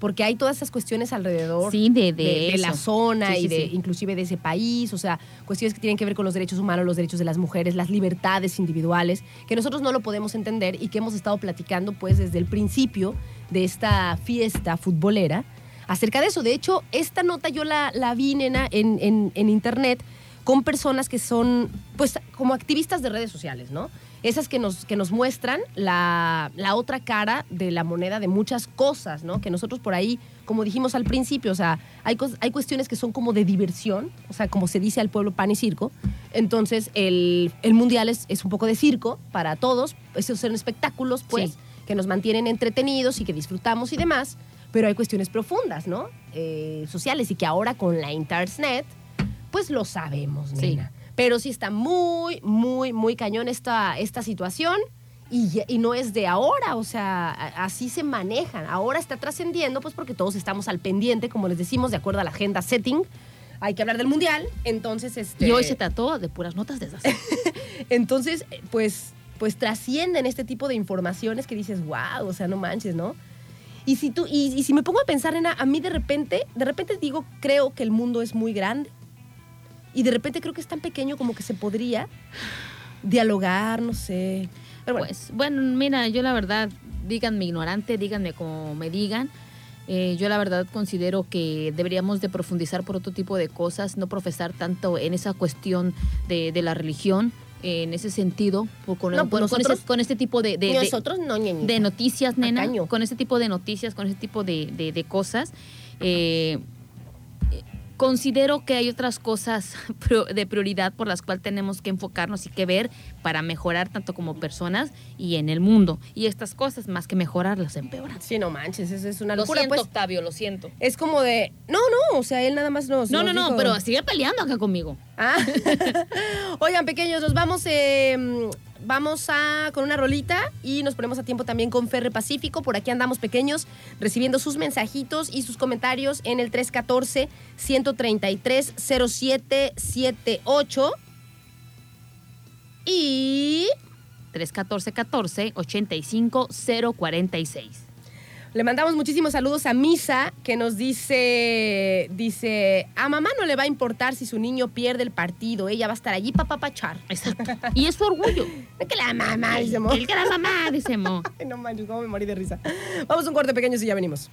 porque hay todas esas cuestiones alrededor Sí, de, de, la zona Sí, y sí, de inclusive de ese país, o sea, cuestiones que tienen que ver con los derechos humanos, los derechos de las mujeres, las libertades individuales, que nosotros no lo podemos entender y que hemos estado platicando pues desde el principio de esta fiesta futbolera acerca de eso. De hecho, esta nota yo la, la vi, nena, en, en, en internet con personas que son, pues, como activistas de redes sociales, ¿no? Esas que nos, que nos muestran la, la otra cara de la moneda de muchas cosas, ¿no? Que nosotros por ahí, como dijimos al principio, o sea, hay, hay cuestiones que son como de diversión, o sea, como se dice al pueblo pan y circo. Entonces, el, el mundial es, es un poco de circo para todos, esos son espectáculos, pues, Sí. que nos mantienen entretenidos y que disfrutamos y demás, pero hay cuestiones profundas, ¿no? Eh, sociales y que ahora con la internet, pues lo sabemos, Sí. nena. Pero sí está muy, muy, muy cañón esta, esta situación y, no es de ahora, o sea, así se manejan. Ahora está trascendiendo, pues porque todos estamos al pendiente, como les decimos, de acuerdo a la agenda setting. Hay que hablar del mundial, entonces este. Y hoy se trató de puras notas de esas. Entonces, pues, pues trascienden este tipo de informaciones que dices, wow, o sea, no manches, ¿no? Y si tú, y, y si me pongo a pensar, nena, a mí de repente, de repente digo, creo que el mundo es muy grande. Y de repente creo que es tan pequeño como que se podría dialogar, no sé. Pero bueno, Pues, bueno, mira, yo la verdad, díganme ignorante, díganme como me digan. eh, yo la verdad considero que deberíamos de profundizar por otro tipo de cosas, no profesar tanto en esa cuestión de, de la religión, eh, en ese sentido, por- con, No, con- con nosotros- ese- con este tipo de, de- de- nosotros no, de noticias, nena, con ese tipo de noticias, con ese tipo de, cosas. eh, considero que hay otras cosas de prioridad por las cuales tenemos que enfocarnos y que ver para mejorar tanto como personas y en el mundo. Y estas cosas, más que mejorarlas, empeoran. Sí, no manches, eso es una Lo locura. siento, Pues Octavio, lo siento. es como de, no, no, o sea, él nada más nos. No, nos no, no, pero sigue peleando acá conmigo. Ah. Oigan, pequeños, nos vamos, eh, vamos a con una rolita y nos ponemos a tiempo también con Ferre Pacífico. Por aquí andamos pequeños, recibiendo sus mensajitos y sus comentarios en el 314-133-0778. Y 314-14-85-046. Le mandamos muchísimos saludos a Misa, que nos dice, dice, a mamá no le va a importar si su niño pierde el partido, ella va a estar allí para papachar. Exacto. Y es su orgullo. Que la mamá, dice Mo. El que la mamá, dice Mo. Ay, no manches, cómo me morí de risa. Vamos a un corte pequeño y ya venimos.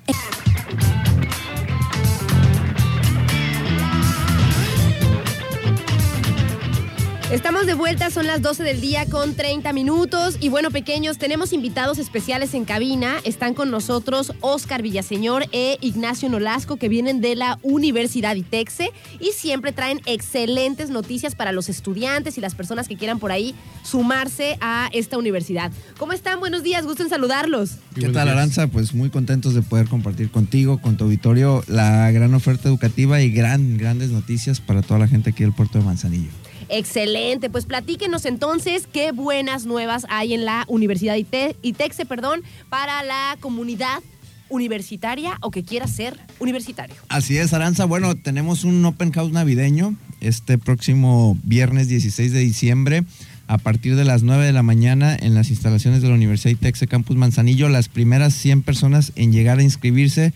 Estamos de vuelta, son las 12 del día con 30 minutos. Y bueno, pequeños, tenemos invitados especiales en cabina. Están con nosotros Oscar Villaseñor e Ignacio Nolasco, que vienen de la Universidad ITEXE y siempre traen excelentes noticias para los estudiantes y las personas que quieran por ahí sumarse a esta universidad. ¿Cómo están? Buenos días, gusto en saludarlos. ¿Qué tal, Aranza? Pues muy contentos de poder compartir contigo, con tu auditorio, la gran oferta educativa y gran, grandes noticias para toda la gente aquí del puerto de Manzanillo. Excelente, pues platíquenos entonces qué buenas nuevas hay en la Universidad ITE- ITEXE, perdón, para la comunidad universitaria o que quiera ser universitario. Así es, Aranza. Bueno, tenemos un open house navideño este próximo viernes 16 de diciembre a partir de las 9 de la mañana en las instalaciones de la Universidad ITEXE Campus Manzanillo. Las primeras 100 personas en llegar a inscribirse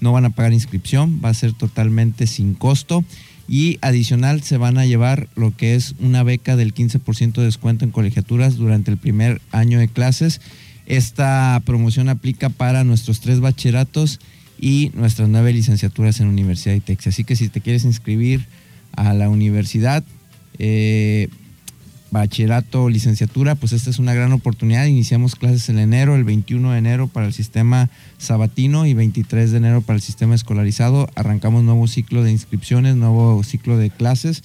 no van a pagar inscripción, va a ser totalmente sin costo. Y adicional se van a llevar lo que es una beca del 15% de descuento en colegiaturas durante el primer año de clases. Esta promoción aplica para nuestros tres bachilleratos y nuestras nueve licenciaturas en Universidad de Texas. Así que si te quieres inscribir a la universidad, eh, bachillerato licenciatura, pues esta es una gran oportunidad. Iniciamos clases en enero, el 21 de enero para el sistema sabatino y 23 de enero para el sistema escolarizado. Arrancamos nuevo ciclo de inscripciones, nuevo ciclo de clases.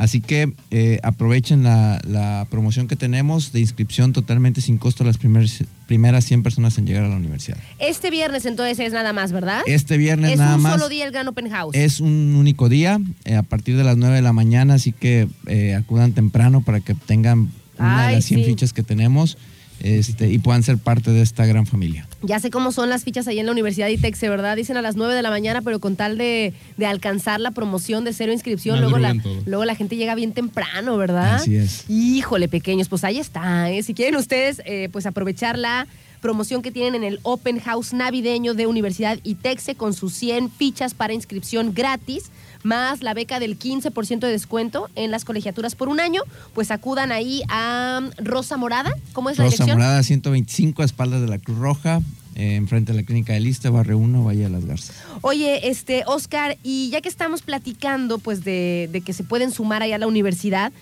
Así que eh, aprovechen la, la promoción que tenemos de inscripción totalmente sin costo a las primeras, primeras 100 personas en llegar a la universidad. Este viernes entonces es nada más, ¿verdad? Este viernes es nada un más. solo día el Gran Open House. Es un único día, eh, a partir de las 9 de la mañana, así que eh, acudan temprano para que tengan una Ay, de las 100 sí. fichas que tenemos este, y puedan ser parte de esta gran familia. Ya sé cómo son las fichas ahí en la Universidad ITEXE, ¿verdad? Dicen a las 9 de la mañana, pero con tal de, de alcanzar la promoción de cero inscripción, luego la, luego la gente llega bien temprano, ¿verdad? Así es. Híjole, pequeños, pues ahí está. ¿eh? Si quieren ustedes, eh, pues aprovecharla promoción que tienen en el Open House navideño de Universidad ITEXE con sus 100 fichas para inscripción gratis más la beca del 15% de descuento en las colegiaturas por un año, pues acudan ahí a Rosa Morada. ¿Cómo es la Rosa dirección? Morada 125 a espaldas de la Cruz Roja, enfrente de la Clínica de Lista, Barrio 1, Valle de las Garzas. Oye, este, Oscar, y ya que estamos platicando, pues, de, de que se pueden sumar allá a la universidad,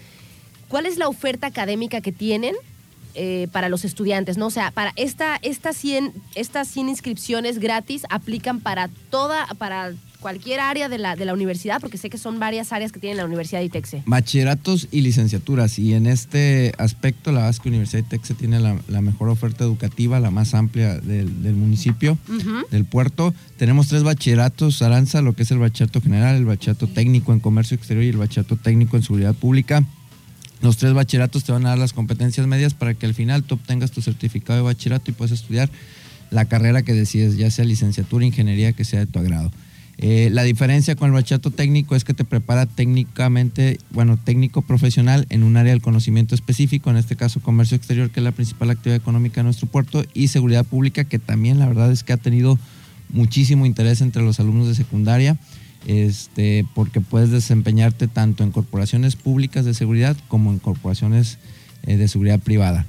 ¿cuál es la oferta académica que tienen eh, para los estudiantes? ¿no? O sea, para esta, estas 100, estas 100 inscripciones gratis aplican para toda, para cualquier área de la, de la universidad, porque sé que son varias áreas que tiene la Universidad de ITEXE. Bachilleratos y licenciaturas. Y en este aspecto, la que Universidad de Texas tiene la, la mejor oferta educativa, la más amplia del, del municipio, del puerto. Tenemos tres bachilleratos, Aranza, lo que es el bachillerato general, el bachillerato técnico en comercio exterior y el bachillerato técnico en seguridad pública. Los tres bachilleratos te van a dar las competencias medias para que al final tú obtengas tu certificado de bachillerato y puedas estudiar la carrera que decides, ya sea licenciatura, ingeniería, que sea de tu agrado. Eh, la diferencia con el bachillerato técnico es que te prepara técnicamente, bueno, técnico profesional en un área del conocimiento específico, en este caso comercio exterior, que es la principal actividad económica de nuestro puerto, y seguridad pública, que también la verdad es que ha tenido muchísimo interés entre los alumnos de secundaria, este, porque puedes desempeñarte tanto en corporaciones públicas de seguridad como en corporaciones de seguridad privada.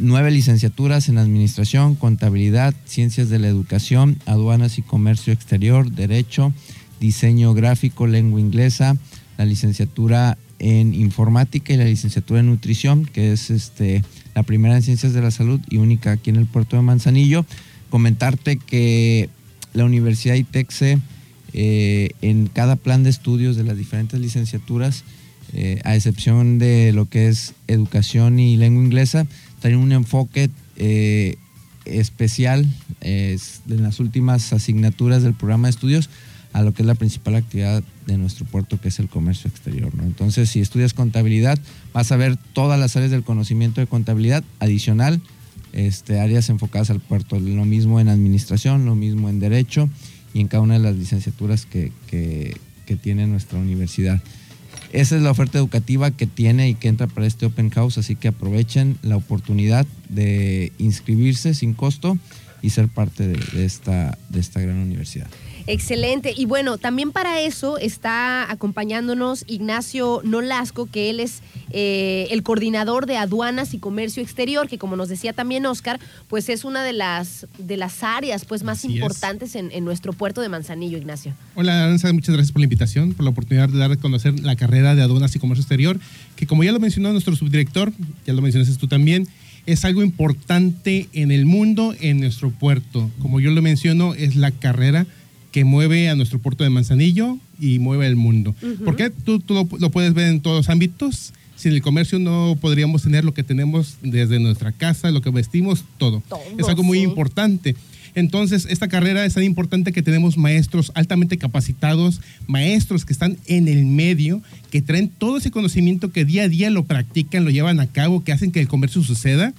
Nueve licenciaturas en Administración, Contabilidad, Ciencias de la Educación, Aduanas y Comercio Exterior, Derecho, Diseño Gráfico, Lengua Inglesa, la licenciatura en Informática y la licenciatura en Nutrición, que es este, la primera en Ciencias de la Salud y única aquí en el puerto de Manzanillo. Comentarte que la Universidad ITEXE, eh, en cada plan de estudios de las diferentes licenciaturas, eh, a excepción de lo que es educación y lengua inglesa, tiene un enfoque eh, especial en las últimas asignaturas del programa de estudios a lo que es la principal actividad de nuestro puerto, que es el comercio exterior. Entonces, si estudias contabilidad, vas a ver todas las áreas del conocimiento de contabilidad adicional, este, áreas enfocadas al puerto. Lo mismo en administración, lo mismo en derecho y en cada una de las licenciaturas que tiene nuestra universidad. Esa es la oferta educativa que tiene y que entra para este Open House, así que aprovechen la oportunidad de inscribirse sin costo y ser parte de, esta, de esta gran universidad. Excelente. Y bueno, también para eso está acompañándonos Ignacio Nolasco, que él es eh, el coordinador de aduanas y comercio exterior, que como nos decía también Oscar, pues es una de las, de las áreas pues más Así importantes en, en nuestro puerto de Manzanillo, Ignacio. Hola Aranza, muchas gracias por la invitación, por la oportunidad de dar a conocer la carrera de aduanas y comercio exterior, que como ya lo mencionó nuestro subdirector, ya lo mencionaste tú también, es algo importante en el mundo, en nuestro puerto. Como yo lo menciono, es la carrera que mueve a nuestro puerto de Manzanillo y mueve el mundo. ¿Por qué? Tú, tú lo, lo puedes ver en todos los ámbitos. Sin el comercio no podríamos tener lo que tenemos desde nuestra casa, lo que vestimos, todo. Todo, es algo muy importante. Entonces, esta carrera es tan importante que tenemos maestros altamente capacitados, maestros que están en el medio, que traen todo ese conocimiento que día a día lo practican, lo llevan a cabo, que hacen que el comercio suceda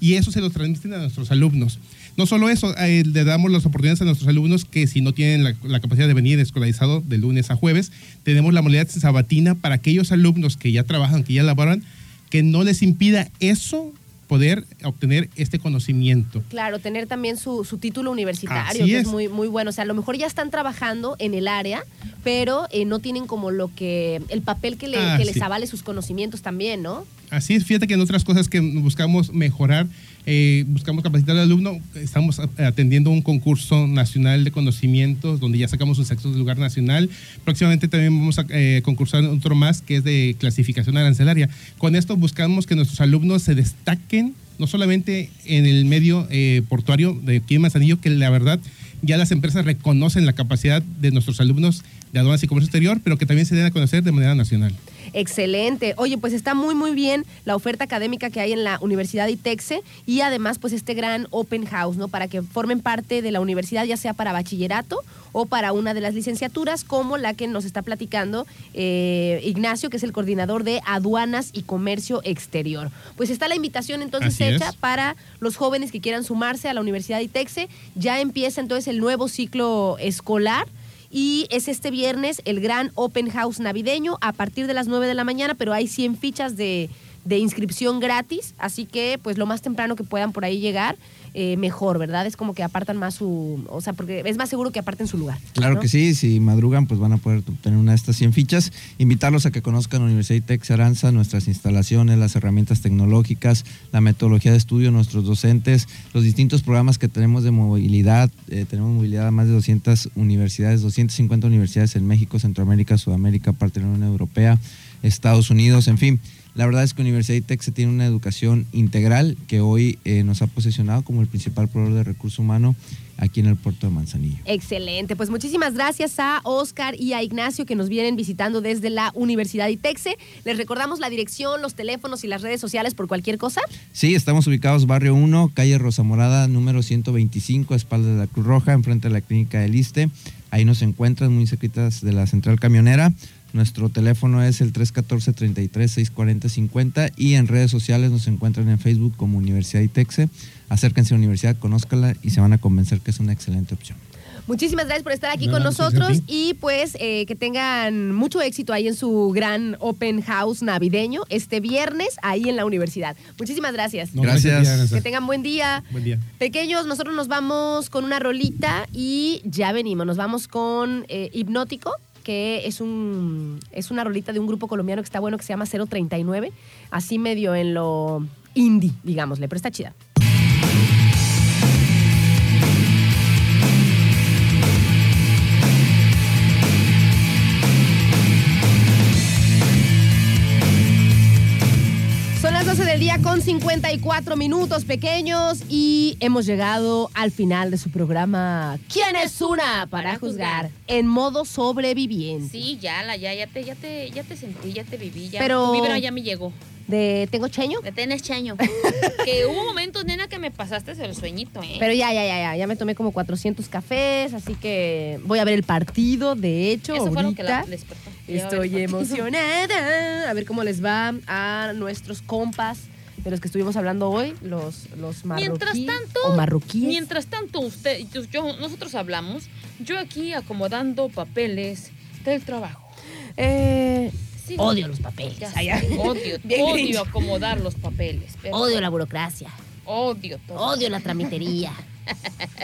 y eso se lo transmiten a nuestros alumnos. No solo eso, eh, le damos las oportunidades a nuestros alumnos que si no tienen la, la capacidad de venir escolarizado de lunes a jueves, tenemos la modalidad sabatina para aquellos alumnos que ya trabajan, que ya laboran, que no les impida eso poder obtener este conocimiento. Claro, tener también su, su título universitario, Así que es, es. muy, muy bueno. O sea, a lo mejor ya están trabajando en el área, pero eh, no tienen como lo que, el papel que, le- Ah, que les sí. avale sus conocimientos también, ¿no? Así es, fíjate que en otras cosas que buscamos mejorar, eh, buscamos capacitar al alumno, estamos atendiendo un concurso nacional de conocimientos donde ya sacamos un sexto lugar nacional. Próximamente también vamos a eh, concursar otro más que es de clasificación arancelaria. Con esto buscamos que nuestros alumnos se destaquen no solamente en el medio eh, portuario de aquí en Manzanillo, que la verdad ya las empresas reconocen la capacidad de nuestros alumnos de aduanas y comercio exterior, pero que también se den a conocer de manera nacional. Excelente. Oye, pues está muy, muy bien la oferta académica que hay en la Universidad ITEXE y además, pues este gran open house, ¿no? Para que formen parte de la universidad, ya sea para bachillerato o para una de las licenciaturas, como la que nos está platicando eh, Ignacio, que es el coordinador de aduanas y comercio exterior. Pues está la invitación entonces Así hecha es. para los jóvenes que quieran sumarse a la Universidad ITEXE. Ya empieza entonces el nuevo ciclo escolar. Y es este viernes el gran Open House navideño a partir de las 9 de la mañana, pero hay 100 fichas de, de inscripción gratis, así que pues lo más temprano que puedan por ahí llegar, eh, mejor, ¿verdad? Es como que apartan más su, o sea, porque es más seguro que aparten su lugar. Claro ¿no? que sí, si madrugan, pues van a poder obtener una de estas 100 fichas. Invitarlos a que conozcan Universidad ITEX Aranza, nuestras instalaciones, las herramientas tecnológicas, la metodología de estudio, nuestros docentes, los distintos programas que tenemos de movilidad. Eh, tenemos movilidad a más de 200 universidades, 250 universidades en México, Centroamérica, Sudamérica, parte de la Unión Europea, Estados Unidos, en fin. La verdad es que Universidad ITEC se tiene una educación integral que hoy eh, nos ha posicionado como el principal proveedor de recurso humano aquí en el puerto de Manzanillo. Excelente, pues muchísimas gracias a Oscar y a Ignacio que nos vienen visitando desde la Universidad ITEXE. Les recordamos la dirección, los teléfonos y las redes sociales por cualquier cosa. Sí, estamos ubicados Barrio 1, calle Rosa Morada, número 125, a espaldas de la Cruz Roja, enfrente de la Clínica del Iste. Ahí nos encuentran muy cerquitas de la central camionera. Nuestro teléfono es el 314-33-640-50 y en redes sociales nos encuentran en Facebook como Universidad ITEXE. Acérquense a la universidad, conózcala y se van a convencer que es una excelente opción. Muchísimas gracias por estar aquí No, con nosotros y pues eh, que tengan mucho éxito ahí en su gran open house navideño este viernes ahí en la universidad. Muchísimas gracias. No, Gracias. Que tengan buen día. Buen día. Pequeños, nosotros nos vamos con una rolita y ya venimos. Nos vamos con eh, Hipnótico, que es, un, es una rolita de un grupo colombiano que está bueno que se llama 039, así medio en lo indie, digámosle, pero está chida. Día con 54 minutos pequeños y hemos llegado al final de su programa ¿Quién es una para juzgar? En modo sobreviviente. Sí, ya, la, ya, ya te, ya te, ya te sentí, ya te viví, ya. Pero- ya me llegó. De ¿Tengo cheño? De tener chaño. que hubo momentos, nena, que me pasaste el sueñito, ¿eh? Pero ya, ya, ya, ya, ya me tomé como 400 cafés, así que voy a ver el partido, de hecho, Eso fue lo que la ahorita. despertó. Estoy emocionada. A ver cómo les va a nuestros compas de los que estuvimos hablando hoy, los, los Mientras marroquíes tanto, o marroquíes. Mientras tanto, usted, yo, yo- nosotros hablamos, yo aquí acomodando papeles del trabajo. Eh, Sí, odio los papeles. sé, odio, odio acomodar los papeles. pero- Odio la burocracia. Odio todo. Odio la tramitería.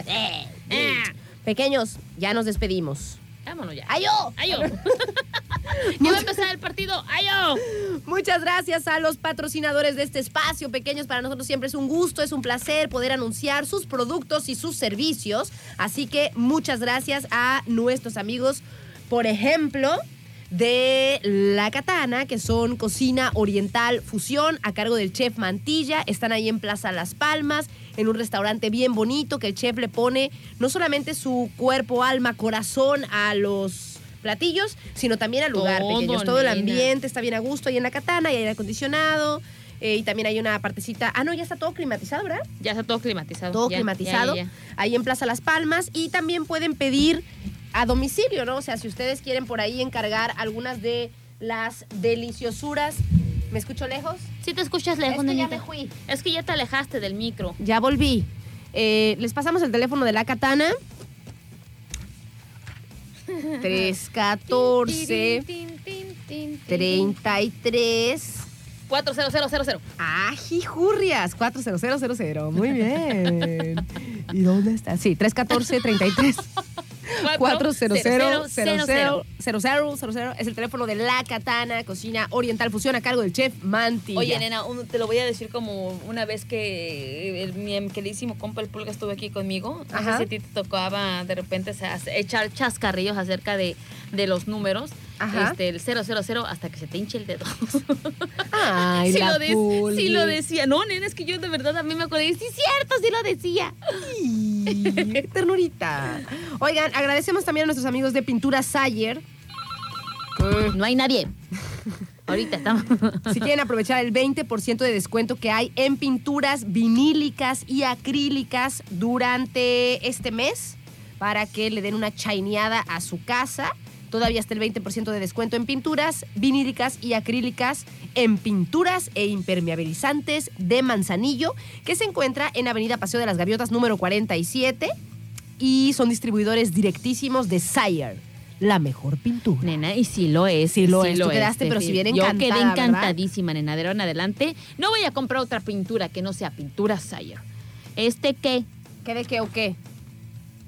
Eh, Ah, Pequeños, ya nos despedimos. vámonos ya. ¡Ayo! ¡Ayo! ya va a empezar el partido. ¡Ayo! Muchas gracias a los patrocinadores de este espacio, pequeños. Para nosotros siempre es un gusto, es un placer poder anunciar sus productos y sus servicios. Así que muchas gracias a nuestros amigos, por ejemplo, de La Katana, que son Cocina Oriental Fusión, a cargo del chef Mantilla. Están ahí en Plaza Las Palmas, en un restaurante bien bonito que el chef le pone no solamente su cuerpo, alma, corazón a los platillos, sino también al lugar, Todo, pequeños. Todo el ambiente está bien a gusto ahí en La Katana, y aire acondicionado. eh, y también hay una partecita. Ah, no, ya está todo climatizado, ¿verdad? Ya está todo climatizado. Todo Ya, climatizado. ya, ya, Ahí en Plaza Las Palmas. Y también pueden pedir a domicilio, ¿no? O sea, si ustedes quieren por ahí encargar algunas de las deliciosuras. ¿Me escucho lejos? Sí te escuchas lejos, es que ya me fui. Es que ya te alejaste del micro. Ya volví. Eh, les pasamos el teléfono de la katana. 314 33 40000. Ajijurrias, 40000. Muy bien. ¿Y dónde está? Sí, 314 33 400 es el teléfono de La Katana, cocina oriental fusión a cargo del chef Manti. Oye, nena, un- te lo voy a decir como una vez que el- mi queridísimo compa el Pulga estuvo aquí conmigo. No sé si a ti te tocaba de repente o sea, echar chascarrillos acerca de, de los números. Ajá. Este, el 000 hasta que se te hinche el dedo. Ay, sí, la lo de- Pulgui. sí lo decía. No, nena, es que yo de verdad a mí me acordé. Sí, cierto, sí lo decía. Ternurita. Oigan, agradecemos también a nuestros amigos de Pintura Sayer. No hay nadie. Ahorita estamos. Si quieren aprovechar el 20% de descuento que hay en pinturas vinílicas y acrílicas durante este mes para que le den una chaineada a su casa. Todavía está el 20% de descuento en pinturas vinílicas y acrílicas en pinturas e impermeabilizantes de Manzanillo, que se encuentra en Avenida Paseo de las Gaviotas número 47 y son distribuidores directísimos de Sayer. la mejor pintura. Nena, y sí lo es. Sí lo es. Tú quedaste, pero si bien Yo encantada, quedé ¿verdad? encantadísima, nena. De ahora en adelante, no voy a comprar otra pintura que no sea pintura Sayer. ¿Este qué? ¿Qué de qué o qué?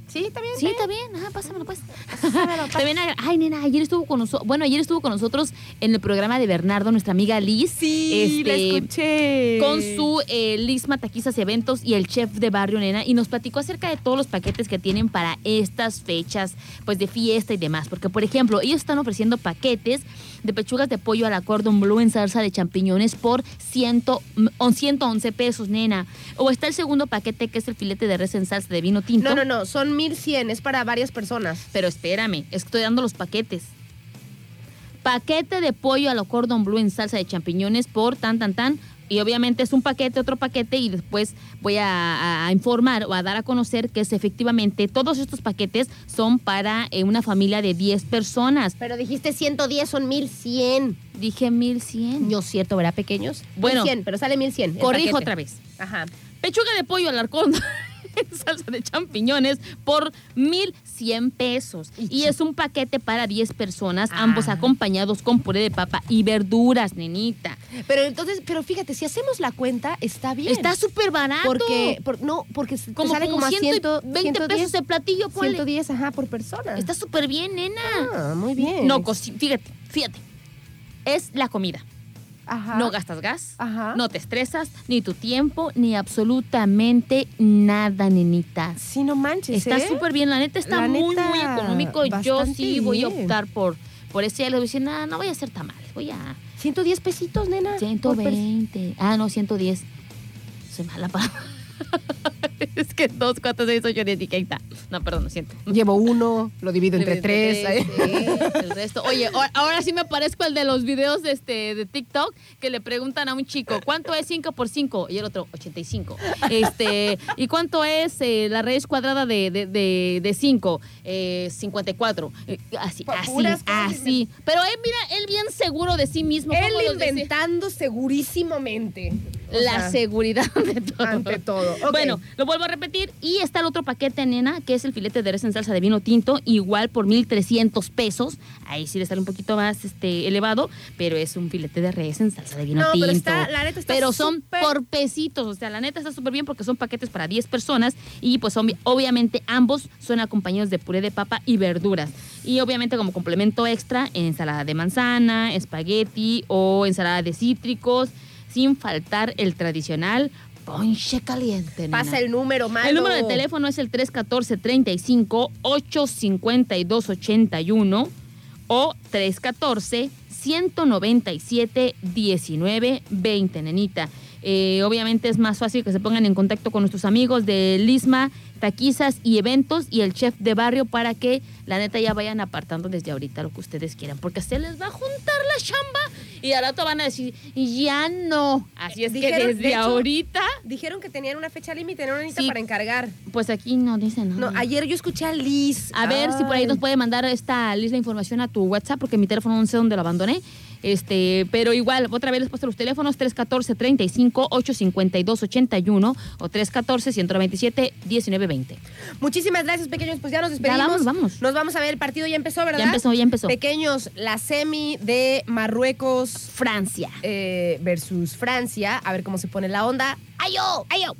Sí, está bien. Sí, está bien. Ajá, pásamelo, pues. También, ay, nena, ayer estuvo con nosotros, bueno, ayer estuvo con nosotros en el programa de Bernardo, nuestra amiga Liz. Sí, la este, escuché. Con su eh, Lisma Taquizas y Eventos y el chef de Barrio Nena y nos platicó acerca de todos los paquetes que tienen para estas fechas, pues de fiesta y demás. Porque, por ejemplo, ellos están ofreciendo paquetes de pechugas de pollo a la cordon bleu en salsa de champiñones por 100, o 111 pesos, nena. O está el segundo paquete que es el filete de res en salsa de vino tinto. No, no, no, son 1100, es para varias personas. Pero espérame, estoy dando los paquetes. Paquete de pollo a la cordon bleu en salsa de champiñones por tan, tan, tan. Y obviamente es un paquete, otro paquete, y después voy a, a informar o a dar a conocer que es efectivamente todos estos paquetes son para eh, una familia de 10 personas. Pero dijiste 110, son 1100. Dije 1100. Yo cierto, ¿verdad? Pequeños. Bueno. 1100, pero sale 1100. el Corrijo otra vez. Ajá. Pechuga de pollo al arcón en salsa de champiñones por 1100 pesos. Y es un paquete para 10 personas, ambos Ah. acompañados con puré de papa y verduras, nenita. Pero entonces, pero fíjate, si hacemos la cuenta, está bien. Está súper barato. Porque, por- no, porque como, sale como, a 120 100, pesos el platillo, ponle. 110, ajá, por persona. Está súper bien, nena. Ah, muy bien. No, fíjate, fíjate. Es la comida. Ajá. No gastas gas, Ajá. no te estresas, ni tu tiempo, ni absolutamente nada, nenita. Sí, no manches, Está ¿eh? súper bien, la neta está La muy, neta, muy económico. Yo sí voy a optar por, por ese. Les voy a decir, nada, no voy a hacer tamales, voy a 110 pesitos, nena. por pers- 120. Ah, no, 110. Soy mala para. es que 2, 4, 6, 8, 10 y que ahí está. No, perdón, lo siento. Llevo uno, lo divido entre tres. ¿eh? sí, el resto. Oye, ahora sí me parezco el de los videos de, este, de TikTok que le preguntan a un chico, ¿cuánto es 5 por 5? Y el otro, 85. Este, ¿Y cuánto es eh, la raíz cuadrada de, de, de, de 5? Eh, 54. Eh, así, así, así. Pero él, mira, él bien seguro de sí mismo. Él inventando segurísimamente. O La sea, seguridad de todo. Ante todo. Bueno, lo vuelvo a repetir. Y está el otro paquete, nena, que es el filete de res en salsa de vino tinto, igual por 1,300 pesos. Ahí sí le sale un poquito más este, elevado, pero es un filete de res en salsa de vino No, tinto. pero está- la neta está Pero son por pesitos. O sea, la neta está súper bien porque son paquetes para 10 personas. Y pues obvi- obviamente ambos son acompañados de puré de papa y verduras. Y obviamente como complemento extra, ensalada de manzana, espagueti o ensalada de cítricos. Sin faltar el tradicional ponche caliente. nena. Pasa el número, malo. El número de teléfono es el 314-35-852-81 o 314-197-1920, nenita. Eh, obviamente es más fácil que se pongan en contacto con nuestros amigos de Lisma, Taquizas y Eventos y el chef de barrio para que la neta ya vayan apartando desde ahorita lo que ustedes quieran, porque se les va a juntar la chamba y al rato van a decir, ya no. Así es que desde de hecho, ahorita, Dijeron que tenían una fecha límite, no necesita Sí. para encargar. pues aquí no dicen No, nada. ayer yo escuché a Liz. A ver si por ahí nos puede mandar esta lista de información a tu WhatsApp, porque mi teléfono no sé dónde lo abandoné. Este, pero igual, otra vez les paso los teléfonos 314-35-852-81 o 314-197-1920. Muchísimas gracias, pequeños. Pues ya nos despedimos. vamos, vamos. Nos vamos a ver. El partido ya empezó, ¿verdad? Ya empezó, ya empezó. Pequeños, la semi de Marruecos Francia. eh, versus Francia. A ver cómo se pone la onda. ¡Ayo! ¡Ayo!